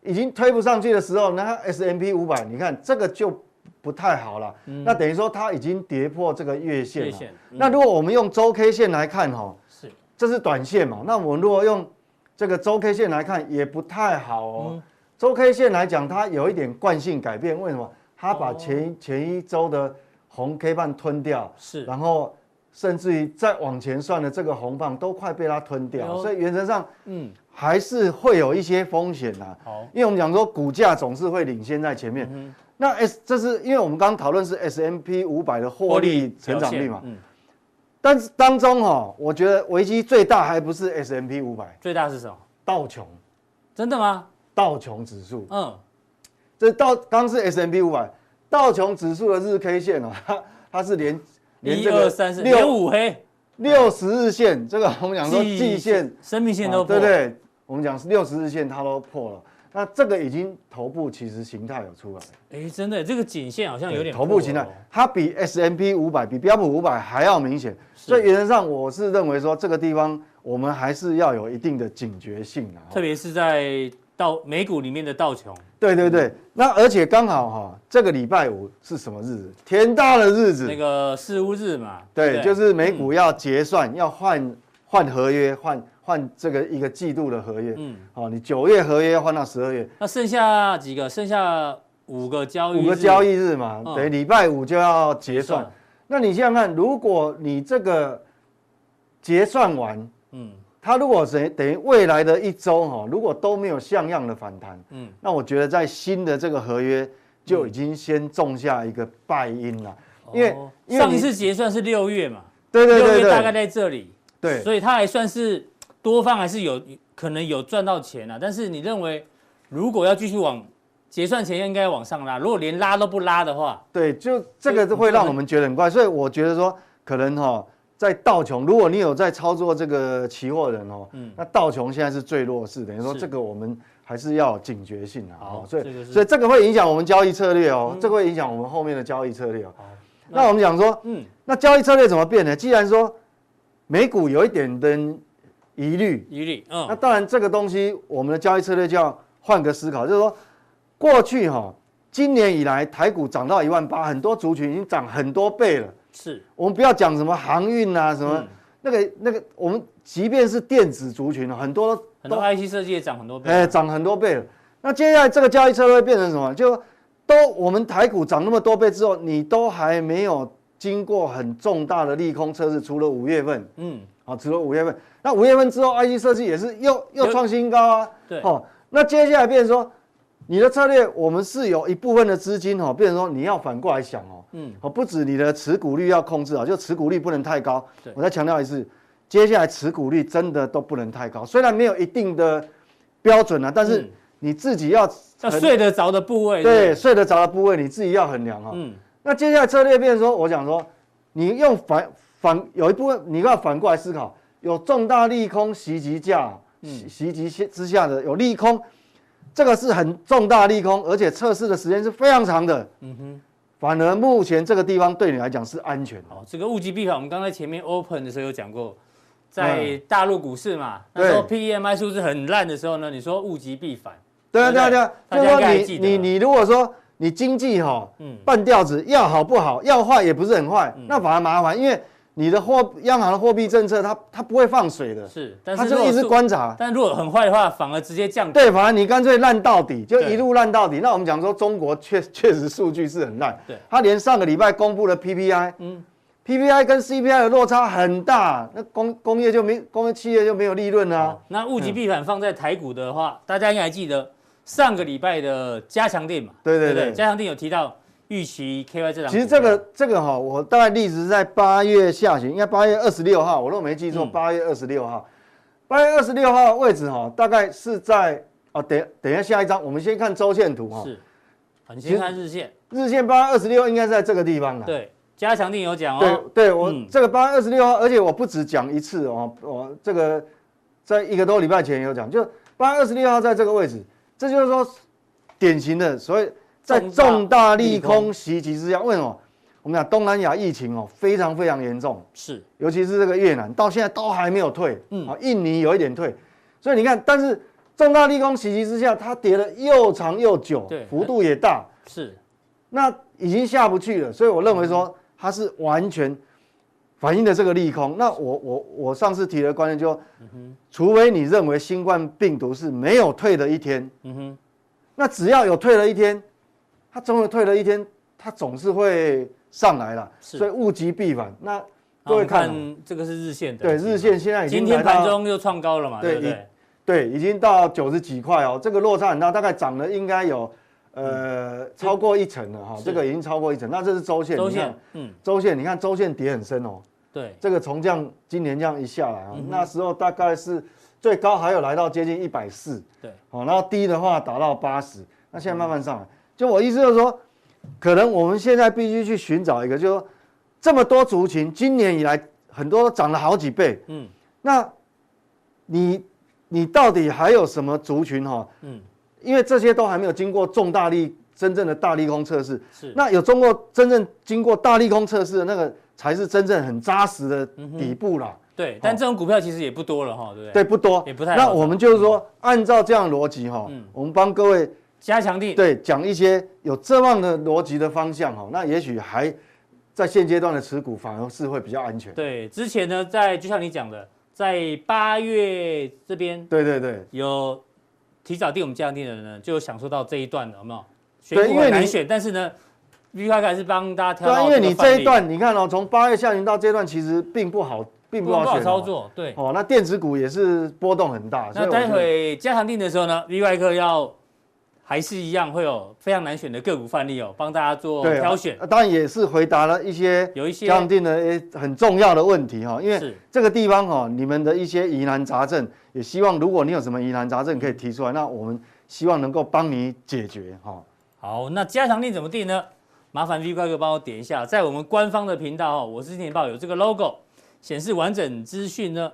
已经推不上去的时候，那 S M P 五百，你看这个就不太好了。嗯、那等于说它已经跌破这个月线了。月线嗯、那如果我们用周 K 线来看，哈，是，这是短线嘛？那我们如果用这个周 K 线来看，也不太好哦。周、嗯、K 线来讲，它有一点惯性改变，为什么？它把前、哦、前一周的红 K 棒吞掉，是，然后。甚至于再往前算的这个红棒都快被它吞掉，所以原则上，嗯，还是会有一些风险呐。好，因为我们讲说股价总是会领先在前面。那 S 这是因为我们刚刚讨论是 S M P 五百的获利成长率嘛。嗯。但是当中哈，我觉得危机最大还不是 S M P 五百，最大是什么？道琼。真的吗？道琼指数。嗯。这道刚是 S M P 五百，道琼指数的日 K 线哦，它它是连。一二三四连五黑，六十日线，这个我们讲说季线、生命线都破，对不对？我们讲是六十日线，它都破了。那这个已经头部其实形态有出来。哎，真的，这个颈线好像有点头部形态，它比 S M P 五百、比标普五百还要明显。所以原则上，我是认为说这个地方我们还是要有一定的警觉性啊，特别是在。道美股里面的道琼，对对对，那而且刚好哈，这个礼拜五是什么日子？天大的日子，那个四巫日嘛。对，就是美股要结算，要换换合约，换换这个一个季度的合约。嗯，好，你九月合约要换到十二月，那剩下几个？剩下五个交易日，五个交易日嘛，等于礼拜五就要结算。那你想想看，如果你这个结算完，嗯。它如果等等于未来的一周哈，如果都没有像样的反弹，嗯，那我觉得在新的这个合约就已经先种下一个败因了，因为上一次结算是六月嘛，对对对，六月大概在这里，对，所以它还算是多方还是有可能有赚到钱啊，但是你认为如果要继续往结算前应该往上拉，如果连拉都不拉的话，对，就这个就会让我们觉得很怪，所以我觉得说可能哈。在道琼，如果你有在操作这个期货人哦，嗯，那道琼现在是最弱势，等于说这个我们还是要警觉性啊。好，所以所以这个会影响我们交易策略哦，这个会影响我们后面的交易策略哦。那我们讲说，嗯，那交易策略怎么变呢？既然说美股有一点的疑虑，疑虑，嗯，那当然这个东西我们的交易策略就要换个思考，就是说过去哈，今年以来台股涨到一万八，很多族群已经涨很多倍了。是。我们不要讲什么航运啊，什么、嗯、那个那个，我们即便是电子族群很多很多 IC 设计也涨很多倍，哎，涨很多倍了。那接下来这个交易策略会变成什么？就都我们台股涨那么多倍之后，你都还没有经过很重大的利空测试，除了五月份，嗯，好，除了五月份，那五月份之后，IC 设计也是又又创新高啊，对，哦，那接下来变成说。你的策略，我们是有一部分的资金哦，变成说你要反过来想哦，嗯，哦，不止你的持股率要控制啊，就持股率不能太高。对，我再强调一次，接下来持股率真的都不能太高，虽然没有一定的标准啊，但是你自己要要睡得着的部位，对，睡得着的部位你自己要衡量哈。嗯，那接下来策略变说，我讲说，你用反反有一部分你要反过来思考，有重大利空袭击价，袭袭击之下的有利空，这个是很重大利空，而且测试的时间是非常长的。嗯哼，反而目前这个地方对你来讲是安全的。哦，这个物极必反，我们刚才前面 open 的时候有讲过。在大陆股市嘛，那时候 PMI 数字很烂的时候呢，你说物极必反。对啊，对啊，对啊，就是说你你你如果说你经济哈，嗯，半吊子要好不好，要坏也不是很坏，那反而麻烦，因为你的货央行的货币政策它它不会放水的，是，但是它就一直观察。但如果很坏的话，反而直接降。对，反而你干脆烂到底，就一路烂到底。那我们讲说中国确确实数据是很烂，对，它连上个礼拜公布的 PPI，嗯。PPI 跟 CPI 的落差很大，那工工业就没工业企业就没有利润啊。那物极必反放在台股的话，嗯、大家应该还记得上个礼拜的加强錠嘛？对对对，加强錠有提到预期 KY 这档。其实这个这个哈，我大概例子是在八月下旬，应该八月二十六号，我如果没记错，八月二十六号，八月二十六号位置哈，大概是在哦，等等一下下一张，我们先看周线图哈。是，很先看日线，日线八月二十六应该是在这个地方了。对。加强定有讲哦，对对，我这个八月二十六号，而且我不止讲一次哦，我这个在一个多礼拜前有讲，就八月二十六号在这个位置，这就是说典型的所谓在重大利空袭击之下，为什么？我们讲东南亚疫情哦非常非常严重，是，尤其是这个越南到现在都还没有退，嗯，啊，印尼有一点退，所以你看，但是重大利空袭击之下，它跌了又长又久，对，幅度也大，是，那已经下不去了，所以我认为说。它是完全反映的这个利空。那我我我上次提的观念就，嗯除非你认为新冠病毒是没有退的一天，嗯哼，那只要有退了一天，它总有退了一天，它总是会上来了。所以物极必反。那各位看，这个是日线的，对，日线现在已经今天盘中又创高了嘛，对不对？对，已经到九十几块哦，这个落差很大，大概涨了应该有。呃，超过一成了哈，这个已经超过一成。那这是周线，周线，嗯，周线，你看周线跌很深哦。对，这个从这样今年这样一下来啊，那时候大概是最高还有来到接近一百四，对，好，然后低的话达到八十，那现在慢慢上来。就我意思就是说，可能我们现在必须去寻找一个，就是说这么多族群，今年以来很多都涨了好几倍，嗯，那你你到底还有什么族群哈？嗯。因为这些都还没有经过重大力真正的大利空测试，是那有中国真正经过大利空测试的那个才是真正很扎实的底部啦。对，但这种股票其实也不多了哈，对不对？对，不多，也不太。那我们就是说，按照这样的逻辑哈，我们帮各位加强定，对，讲一些有这样的逻辑的方向哈，那也许还在现阶段的持股反而是会比较安全。对，之前呢，在就像你讲的，在八月这边，对对对，有。提早定我们加强定的人呢，就享受到这一段了，有没有？选股很难选，但是呢，V 开还是帮大家挑。对，因为你这一段，你看哦，从八月下旬到这段，其实并不好，并不好选。不好操作，对。哦，那电子股也是波动很大。那待会加强定的时候呢，V 外科要还是一样会有非常难选的个股范例哦，帮大家做挑选。当然也是回答了一些有一些加强錠的很重要的问题哈，因为这个地方哈，你们的一些疑难杂症。也希望如果你有什么疑难杂症可以提出来，那我们希望能够帮你解决哈。好，那加强定怎么定呢？麻烦 V 怪哥帮我点一下，在我们官方的频道哦，我是金钱爆有这个 logo 显示完整资讯呢。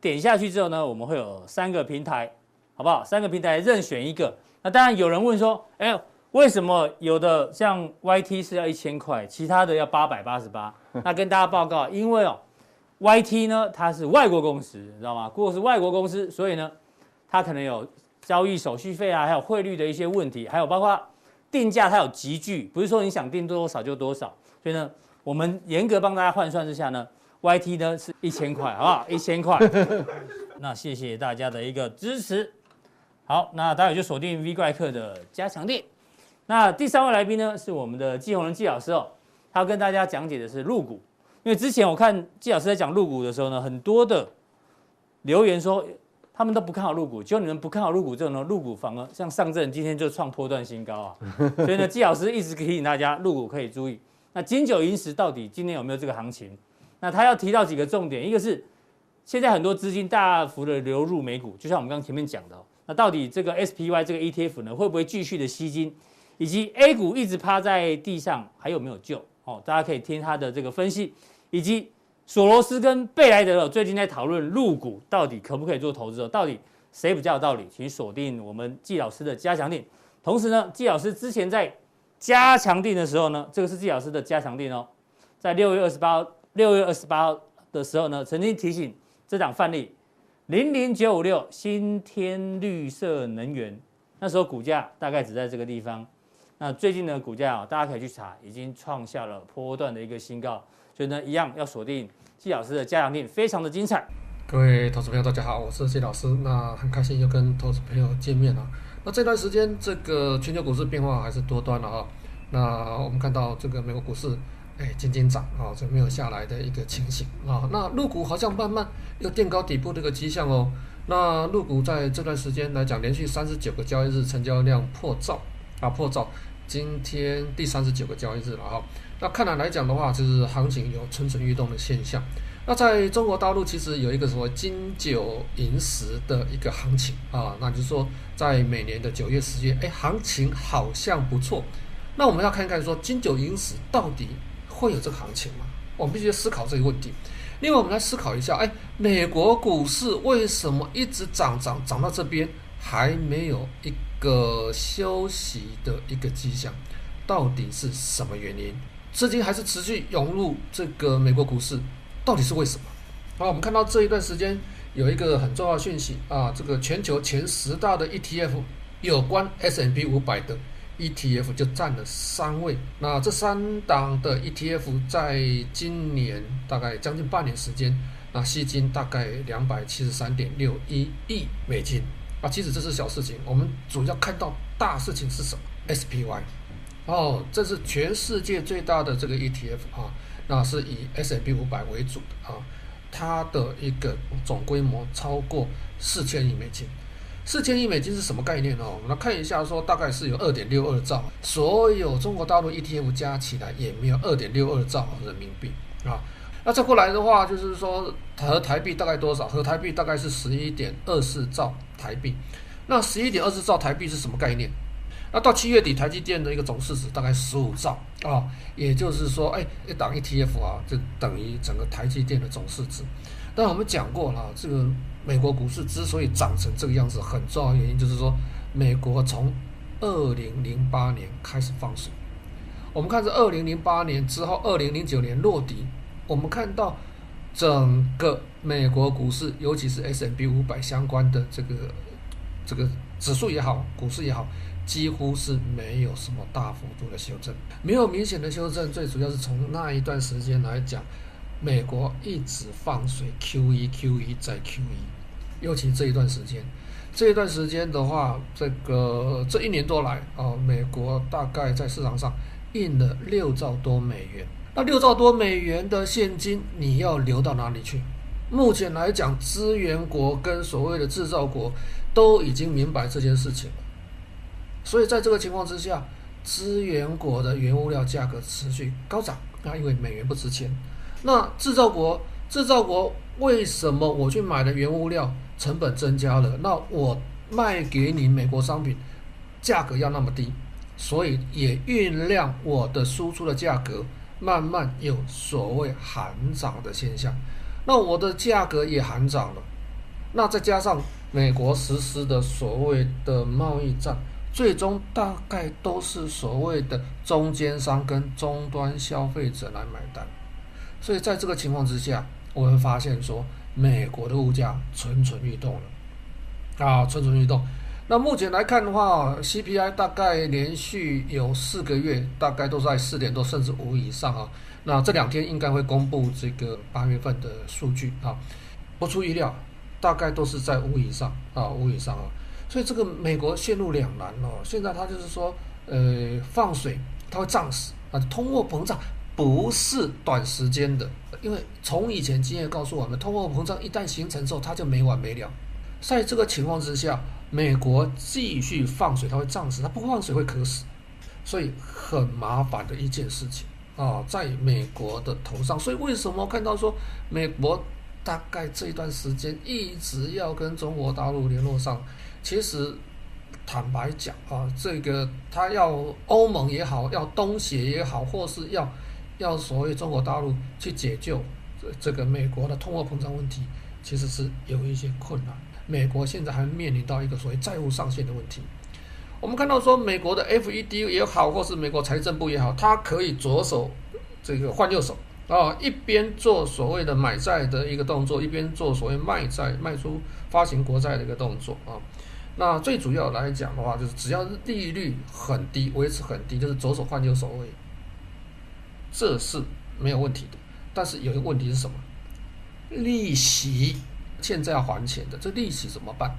点下去之后呢，我们会有三个平台，好不好？三个平台任选一个。那当然有人问说，哎，为什么有的像 YT 是要一千块，其他的要八百八十八？那跟大家报告，因为哦。YT 呢，它是外国公司，你知道吗？如果是外国公司，所以呢，它可能有交易手续费啊，还有汇率的一些问题，还有包括定价，它有集聚，不是说你想定多少就多少。所以呢，我们严格帮大家换算之下呢，YT 呢是一千块，好不好？一千块。那谢谢大家的一个支持。好，那待会就锁定 V 怪客的加强店。那第三位来宾呢，是我们的季鸿仁季老师哦，他要跟大家讲解的是入股。因为之前我看季老师在讲入股的时候呢，很多的留言说他们都不看好入股，就你们不看好入股之后呢，入股反而像上证今天就创波段新高啊，所以呢，季老师一直提醒大家入股可以注意。那金九银十到底今天有没有这个行情？那他要提到几个重点，一个是现在很多资金大幅的流入美股，就像我们刚刚前面讲的，那到底这个 SPY 这个 ETF 呢，会不会继续的吸金？以及 A 股一直趴在地上，还有没有救？哦，大家可以听他的这个分析。以及索罗斯跟贝莱德最近在讨论入股到底可不可以做投资？到底谁比较有道理？请锁定我们季老师的加强錠。同时呢，季老师之前在加强定的时候呢，这个是季老师的加强定哦，在六月二十八，六月二十八号的时候呢，曾经提醒这档范例零零九五六新天绿色能源，那时候股价大概只在这个地方。那最近的股价啊，大家可以去查，已经创下了波段的一个新高。所以呢，一样要锁定季老师的加强錠，非常的精彩。各位投资朋友，大家好，我是季老师。那很开心又跟投资朋友见面了。那这段时间，这个全球股市变化还是多端了啊。那我们看到这个美国股市，哎，渐渐涨啊，就没有下来的一个情形啊。那陆股好像慢慢又垫高底部这个迹象哦。那陆股在这段时间来讲，连续三十九个交易日成交量破兆啊，破兆。今天第三十九个交易日了哈。那看来来讲的话，就是行情有蠢蠢欲动的现象。那在中国大陆，其实有一个什么金九银十的一个行情啊，那就是说，在每年的九月、十月，哎，行情好像不错。那我们要看看说，金九银十到底会有这个行情吗？我们必须思考这个问题。另外，我们来思考一下，哎，美国股市为什么一直涨涨涨到这边，还没有一个休息的一个迹象？到底是什么原因？资金还是持续涌入这个美国股市，到底是为什么？好，我们看到这一段时间有一个很重要的讯息啊，这个全球前十大的 ETF 有关 S&P 五百的 ETF 就占了三位。那这三档的 ETF 在今年大概将近半年时间，那吸金大概两百七十三点六一亿美金啊。其实这是小事情，我们主要看到大事情是什么？SPY。哦，这是全世界最大的这个 ETF 啊，那是以 S&P 五百为主的啊，它的一个总规模超过四千亿美金。四千亿美金是什么概念呢？我们来看一下，说大概是有二点六二兆，所有中国大陆 ETF 加起来也没有二点六二兆人民币啊。那再过来的话，就是说和台币大概多少？和台币大概是十一点二四兆台币。那十一点二四兆台币是什么概念？那到七月底，台积电的一个总市值大概十五兆啊，也就是说，哎，一档 ETF 啊，就等于整个台积电的总市值。但我们讲过了，这个美国股市之所以涨成这个样子，很重要的原因就是说，美国从二零零八年开始放水。我们看这二零零八年之后，二零零九年落底，我们看到整个美国股市，尤其是 S&P 五百相关的这个这个指数也好，股市也好。几乎是没有什么大幅度的修正，没有明显的修正。最主要是从那一段时间来讲，美国一直放水，QE、QE 再 QE。尤其这一段时间，这一段时间的话，这个这一年多来啊，美国大概在市场上印了六兆多美元。那六兆多美元的现金，你要流到哪里去？目前来讲，资源国跟所谓的制造国都已经明白这件事情了。所以在这个情况之下，资源国的原物料价格持续高涨啊，因为美元不值钱。那制造国，制造国为什么我去买的原物料成本增加了？那我卖给你美国商品价格要那么低，所以也酝酿我的输出的价格慢慢有所谓喊涨的现象。那我的价格也喊涨了，那再加上美国实施的所谓的贸易战。最终大概都是所谓的中间商跟终端消费者来买单，所以在这个情况之下，我们发现说美国的物价蠢蠢欲动了，啊，蠢蠢欲动。那目前来看的话，CPI 大概连续有四个月，大概都在四点多甚至五以上啊。那这两天应该会公布这个八月份的数据啊，不出意料，大概都是在五以上啊，五以上啊。所以这个美国陷入两难哦，现在它就是说，呃，放水它会胀死啊，通货膨胀不是短时间的，因为从以前经验告诉我们，通货膨胀一旦形成之后，它就没完没了。在这个情况之下，美国继续放水，它会胀死；它不放水会渴死，所以很麻烦的一件事情啊，在美国的头上。所以为什么看到说美国大概这一段时间一直要跟中国大陆联络上？其实坦白讲啊，这个他要欧盟也好，要东协也好，或是要要所谓中国大陆去解救这这个美国的通货膨胀问题，其实是有一些困难。美国现在还面临到一个所谓债务上限的问题。我们看到说，美国的 FED 也好，或是美国财政部也好，它可以左手这个换右手啊，一边做所谓的买债的一个动作，一边做所谓卖债、卖出发行国债的一个动作啊。那最主要来讲的话，就是只要利率很低，维持很低，就是左手换右手而已，这是没有问题的。但是有一个问题是什么？利息。欠债要还钱的，这利息怎么办？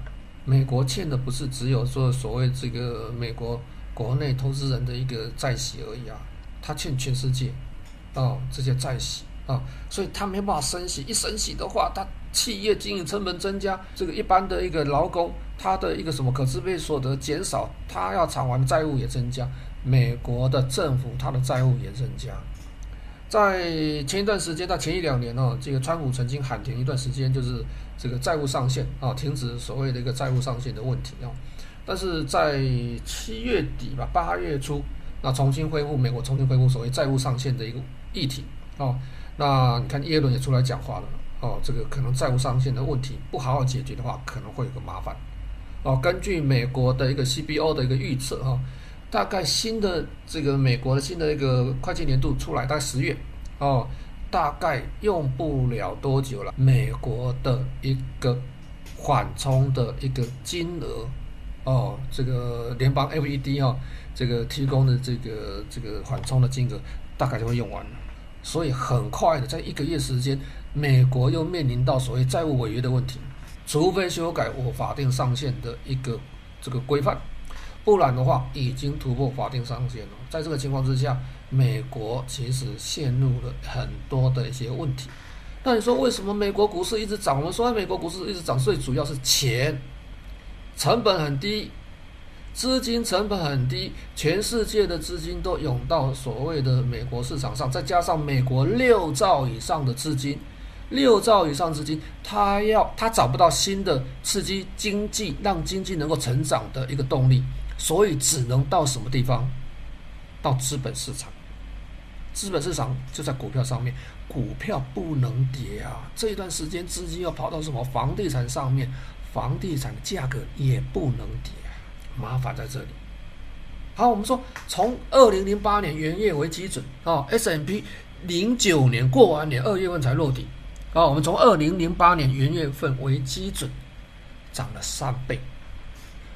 美国欠的不是只有说所谓这个美国国内投资人的一个债息而已啊，他欠全世界啊、哦、这些债息啊，所以他没办法升息，一升息的话，他企业经营成本增加，这个一般的一个劳工他的一个什么可支配所得减少，他要偿还债务也增加，美国的政府他的债务也增加。在前一段时间，到前一两年哦，这个川普曾经喊停一段时间，就是这个债务上限啊，停止所谓的一个债务上限的问题啊。但是在七月底吧，八月初，那重新恢复，美国重新恢复所谓债务上限的一个议题啊。那你看耶伦也出来讲话了哦，这个可能债务上限的问题不好好解决的话，可能会有个麻烦哦。根据美国的一个 CBO 的一个预测哈。大概新的这个美国的新的一个会计年度出来，大概十月哦，大概用不了多久了。美国的一个缓冲的一个金额哦，这个联邦 FED 哦，这个提供的这个这个缓冲的金额大概就会用完了。所以很快的，在一个月时间，美国又面临到所谓债务违约的问题，除非修改我法定上限的一个这个规范。不然的话，已经突破法定上限了。在这个情况之下，美国其实陷入了很多的一些问题。那你说为什么美国股市一直涨？我们说美国股市一直涨，最主要是钱成本很低，资金成本很低，全世界的资金都涌到所谓的美国市场上，再加上美国六兆以上的资金，六兆以上资金，他要他找不到新的刺激经济、让经济能够成长的一个动力。所以只能到什么地方？到资本市场。资本市场就在股票上面，股票不能跌啊！这一段时间资金要跑到什么房地产上面，房地产的价格也不能跌啊！麻烦在这里。好，我们说从二零零八年元月为基准啊，S&P 零九年过完年二月份才落底啊，我们从二零零八年元月份为基准，涨了三倍。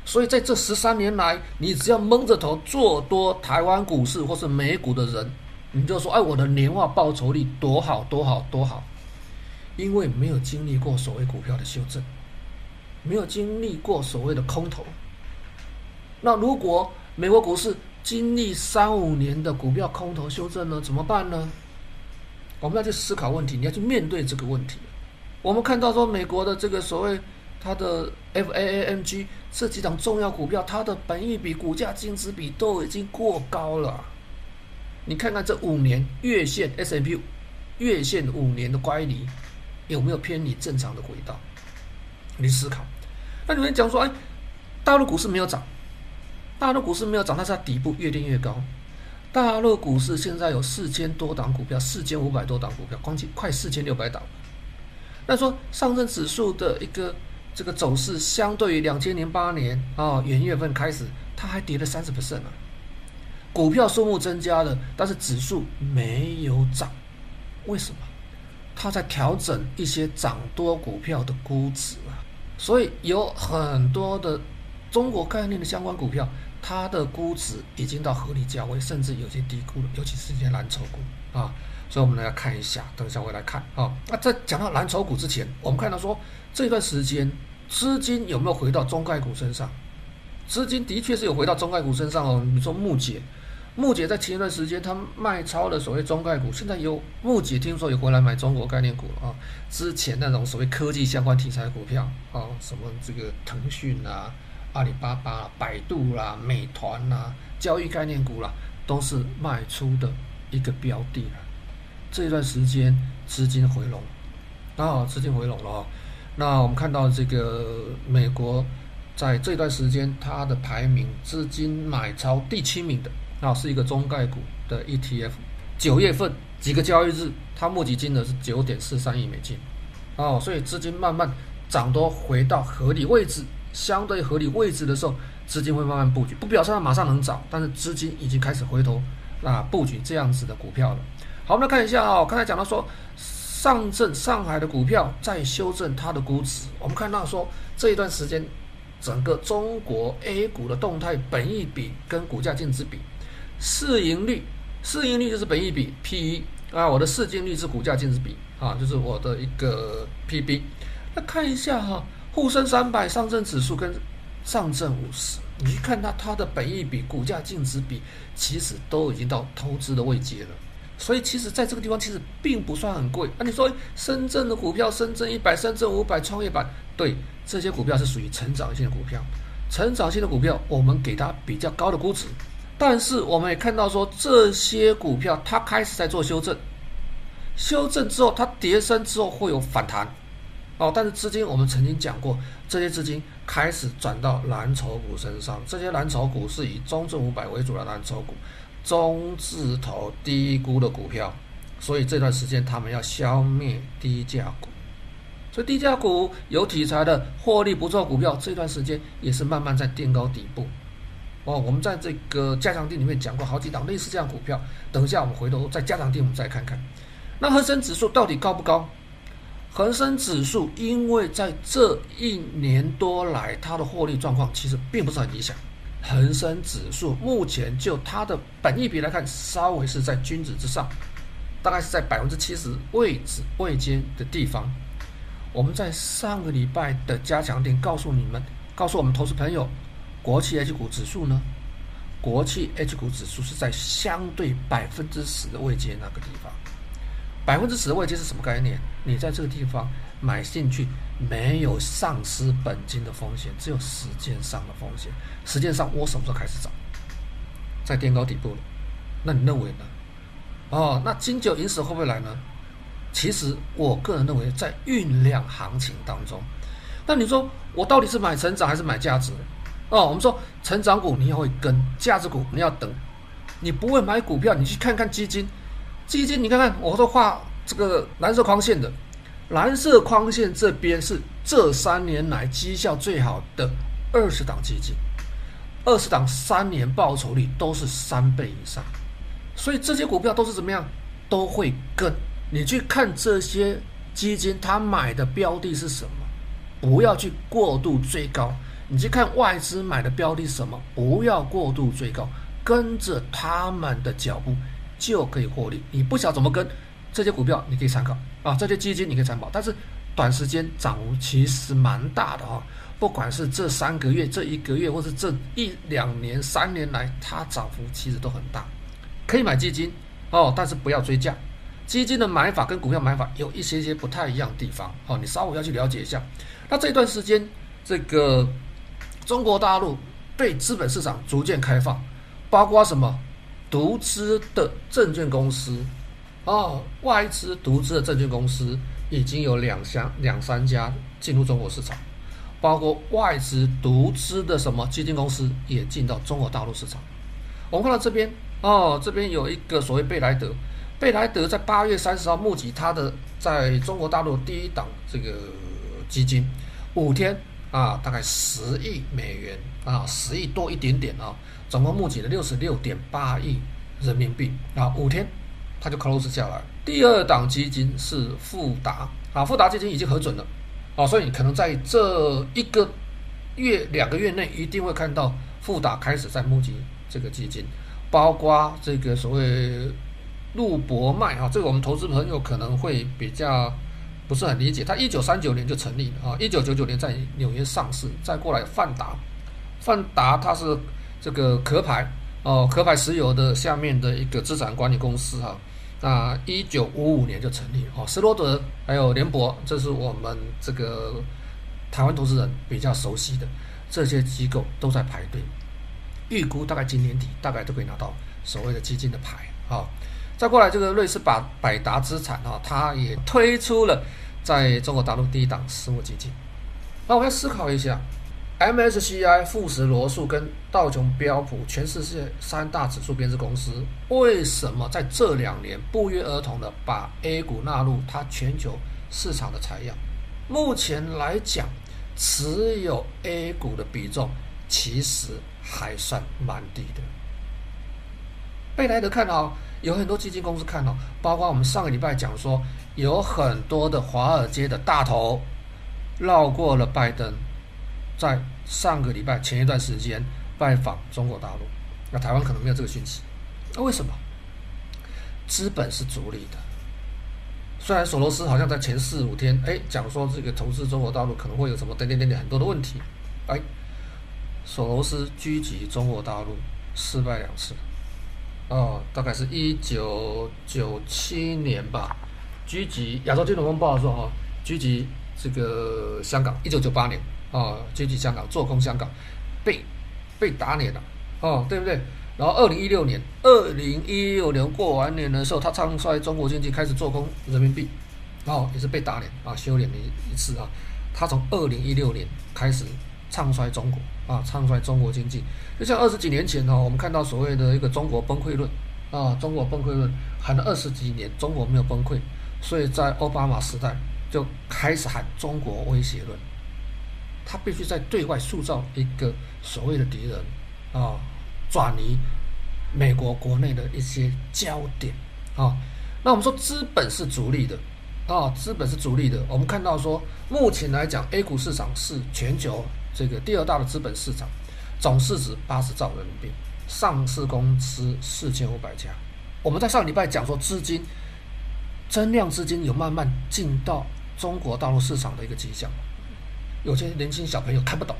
所以在这十三年来，你只要蒙着头做多台湾股市或是美股的人，你就说：“哎，我的年化报酬率多好多好多好！”因为没有经历过所谓股票的修正，没有经历过所谓的空头。那如果美国股市经历三五年的股票空头修正呢？怎么办呢？我们要去思考问题，你要去面对这个问题。我们看到说，美国的这个所谓。它的 F A A M G 这几档重要股票，它的本益比、股价净值比都已经过高了。你看看这五年月线 S&P 月线五年的乖离有没有偏离正常的轨道？你思考。那你们讲说，哎，大陆股市没有涨，大陆股市没有涨，但是它底部越垫越高。大陆股市现在有四千多档股票，四千五百多档股票，光起快四千六百档。那说上证指数的一个。这个走势相对于两千零八年啊元月份开始，它还跌了三十 percent 啊。股票数目增加了，但是指数没有涨，为什么？它在调整一些涨多股票的估值啊。所以有很多的中国概念的相关股票，它的估值已经到合理价位，甚至有些低估了，尤其是一些蓝筹股啊。所以我们来看一下，等一下我来看啊。那在讲到蓝筹股之前，我们看到说。这段时间资金有没有回到中概股身上？资金的确是有回到中概股身上哦。你说木姐，木姐在前一段时间他卖超了所谓中概股，现在有木姐听说有回来买中国概念股啊。之前那种所谓科技相关题材股票啊，什么这个腾讯啊、阿里巴巴、百度啦、美团啦、交易概念股啦，都是卖出的一个标的了。这一段时间资金回笼啊，资金回笼了。那我们看到这个美国在这段时间，它的排名资金买超第七名的啊，是一个中概股的 ETF。九月份几个交易日，它募集金额是九点四三亿美金，哦，所以资金慢慢涨多回到合理位置，相对合理位置的时候，资金会慢慢布局，不表示它马上能涨，但是资金已经开始回头啊布局这样子的股票了。好，我们来看一下啊、哦，刚才讲到说上证上海的股票在修正它的估值，我们看到说这一段时间。整个中国 A 股的动态，本益比跟股价净值比，市盈率，市盈率就是本益比 P/E 啊，我的市净率是股价净值比啊，就是我的一个 P/B。那看一下哈、沪深三百、上证指数跟上证五十，你去看它它的本益比、股价净值比，其实都已经到投资的位阶了。所以其实在这个地方其实并不算很贵。那、你说深圳的股票，深圳一百、深圳五百、创业板，对。这些股票是属于成长性的股票，成长性的股票我们给它比较高的估值，但是我们也看到说这些股票它开始在做修正，修正之后它跌升之后会有反弹，哦，但是资金我们曾经讲过，这些资金开始转到蓝筹股身上，这些蓝筹股是以中证五百为主的蓝筹股，中字头低估的股票，所以这段时间他们要消灭低价股。所以低价股有题材的获利不错股票，这段时间也是慢慢在垫高底部。哦，我们在这个加强錠里面讲过好几档类似这样股票。等一下我们回头在加强錠我们再看看。那恒生指数到底高不高？恒生指数因为在这一年多来它的获利状况其实并不是很理想。恒生指数目前就它的本益比来看，稍微是在均值之上，大概是在百分之七十位置位阶的地方。我们在上个礼拜的加强点告诉你们，告诉我们投资朋友，国企 H 股指数呢，国企 H 股指数是在相对百分之十的位阶那个地方。百分之十的位阶是什么概念？你在这个地方买进去，没有丧失本金的风险，只有时间上的风险。时间上，我什么时候开始涨？在垫高底部了。那你认为呢？哦，那金九银十会不会来呢？其实我个人认为，在酝酿行情当中，那你说我到底是买成长还是买价值？哦，我们说成长股你要会跟，价值股你要等。你不会买股票，你去看看基金，基金你看看，我都画这个蓝色框线的，蓝色框线这边是这三年来绩效最好的二十档基金，二十档三年报酬率都是三倍以上，所以这些股票都是怎么样？都会跟。你去看这些基金，它买的标的是什么？不要去过度追高。你去看外资买的标的是什么？不要过度追高，跟着他们的脚步就可以获利。你不想怎么跟这些股票，你可以参考啊，这些基金你可以参保。但是短时间涨幅其实蛮大的哈，不管是这三个月、这一个月，或是这一两年、三年来，它涨幅其实都很大。可以买基金哦，但是不要追价。基金的买法跟股票买法有一些些不太一样的地方，哦，你稍微要去了解一下。那这段时间，这个中国大陆对资本市场逐渐开放，包括什么独资的证券公司，哦，外资独资的证券公司已经有两箱两三家进入中国市场，包括外资独资的什么基金公司也进到中国大陆市场。我们看到这边，哦，这边有一个所谓贝莱德。贝莱德在八月三十号募集他的在中国大陆第一档这个基金，五天啊，大概十亿美元啊，十亿多一点点啊，总共募集了六十六点八亿人民币啊，五天他就 close 下来。第二档基金是富达啊，富达基金已经核准了啊，所以你可能在这一个月两个月内一定会看到富达开始在募集这个基金，包括这个所谓。陆博迈啊，这个我们投资朋友可能会比较不是很理解。他一九三九年就成立了啊，一九九九年在纽约上市，再过来泛达，泛达它是这个壳牌哦，壳牌石油的下面的一个资产管理公司哈。那一九五五年就成立了哦，施罗德还有联博，这是我们这个台湾投资人比较熟悉的这些机构都在排队，预估大概今年底大概都可以拿到所谓的基金的牌啊。再过来，这个瑞士百百达资产啊，它也推出了在中国大陆第一档私募基金。那我要思考一下 MSCI 富时罗素跟道琼标普全世界三大指数编制公司，为什么在这两年不约而同的把 A 股纳入它全球市场的采样？目前来讲，持有 A 股的比重其实还算蛮低的。贝莱德看好，有很多基金公司看好，包括我们上个礼拜讲说，有很多的华尔街的大头绕过了拜登。在上个礼拜前一段时间拜访中国大陆，那台湾可能没有这个讯息，那为什么？资本是逐利的。虽然索罗斯好像在前四五天，哎，讲说这个投资中国大陆可能会有什么点点点点很多的问题，哎，索罗斯狙击中国大陆失败两次，哦，大概是一九九七年吧，狙击亚洲金融风暴的时候哈，狙击这个香港，一九九八年。哦，狙击香港，做空香港，被被打脸了，哦，对不对？然后二零一六年，二零一六年过完年的时候，他唱衰中国经济，开始做空人民币，哦，也是被打脸啊，修炼了一次啊。他从二零一六年开始唱衰中国啊，唱衰中国经济，就像二十几年前呢，我们看到所谓的一个中国崩溃论啊，中国崩溃论喊了二十几年，中国没有崩溃，所以在奥巴马时代就开始喊中国威胁论。他必须在对外塑造一个所谓的敌人啊，转移美国国内的一些焦点啊。那我们说资本是逐利的啊，资本是逐利的。我们看到说，目前来讲，A 股市场是全球这个第二大的资本市场，总市值八十兆人民币，上市公司四千五百家。我们在上礼拜讲说，资金增量资金有慢慢进到中国大陆市场的一个迹象。有些年轻小朋友看不懂，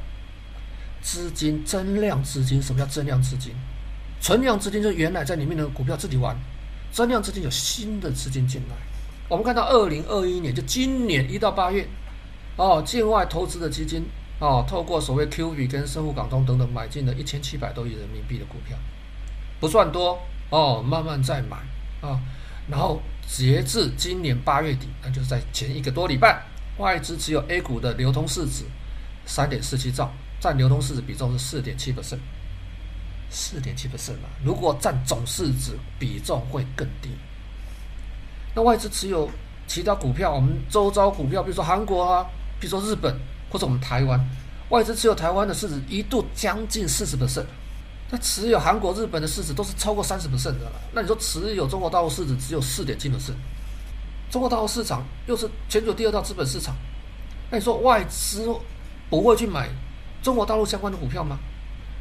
资金增量资金，什么叫增量资金？存量资金就是原来在里面的股票自己玩，增量资金有新的资金进来。我们看到二零二一年就今年一到八月，哦，境外投资的基金哦，透过所谓 Q 币跟深沪港通等等买进了一千七百多亿人民币的股票，不算多哦，慢慢在买啊，然后截至今年八月底，那就是在前一个多礼拜。外资持有 A 股的流通市值三点四七兆，占流通市值比重是四点七 percent，四点七 percent 嘛。如果占总市值比重会更低。那外资持有其他股票，我们周遭股票，比如说韩国啊，比如说日本或者我们台湾，外资持有台湾的市值一度将近四十 percent，那持有韩国、日本的市值都是超过三十 percent 的了。那你说持有中国大陆市值只有四点七 percent？中国大陆市场又是全球第二大资本市场，那你说外资不会去买中国大陆相关的股票吗？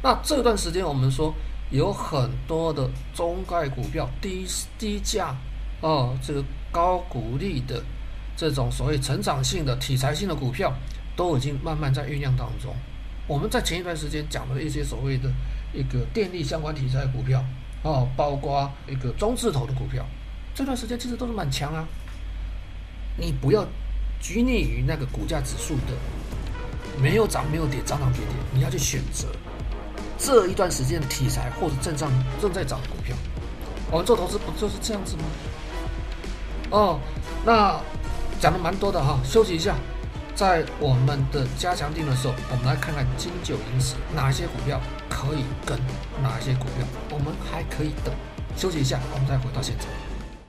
那这段时间我们说有很多的中概股票低低价哦，这个高股利的这种所谓成长性的题材性的股票都已经慢慢在酝酿当中。我们在前一段时间讲的一些所谓的一个电力相关题材的股票哦，包括一个中字头的股票，这段时间其实都是蛮强啊。你不要拘泥于那个股价指数的没有涨没有跌涨涨跌跌，你要去选择这一段时间的题材或者正上正在涨的股票。我们做投资不就是这样子吗？哦，那讲的蛮多的哈，休息一下，在我们的加强定的时候，我们来看看金九银十哪些股票可以跟，哪些股票我们还可以等。休息一下，我们再回到现场。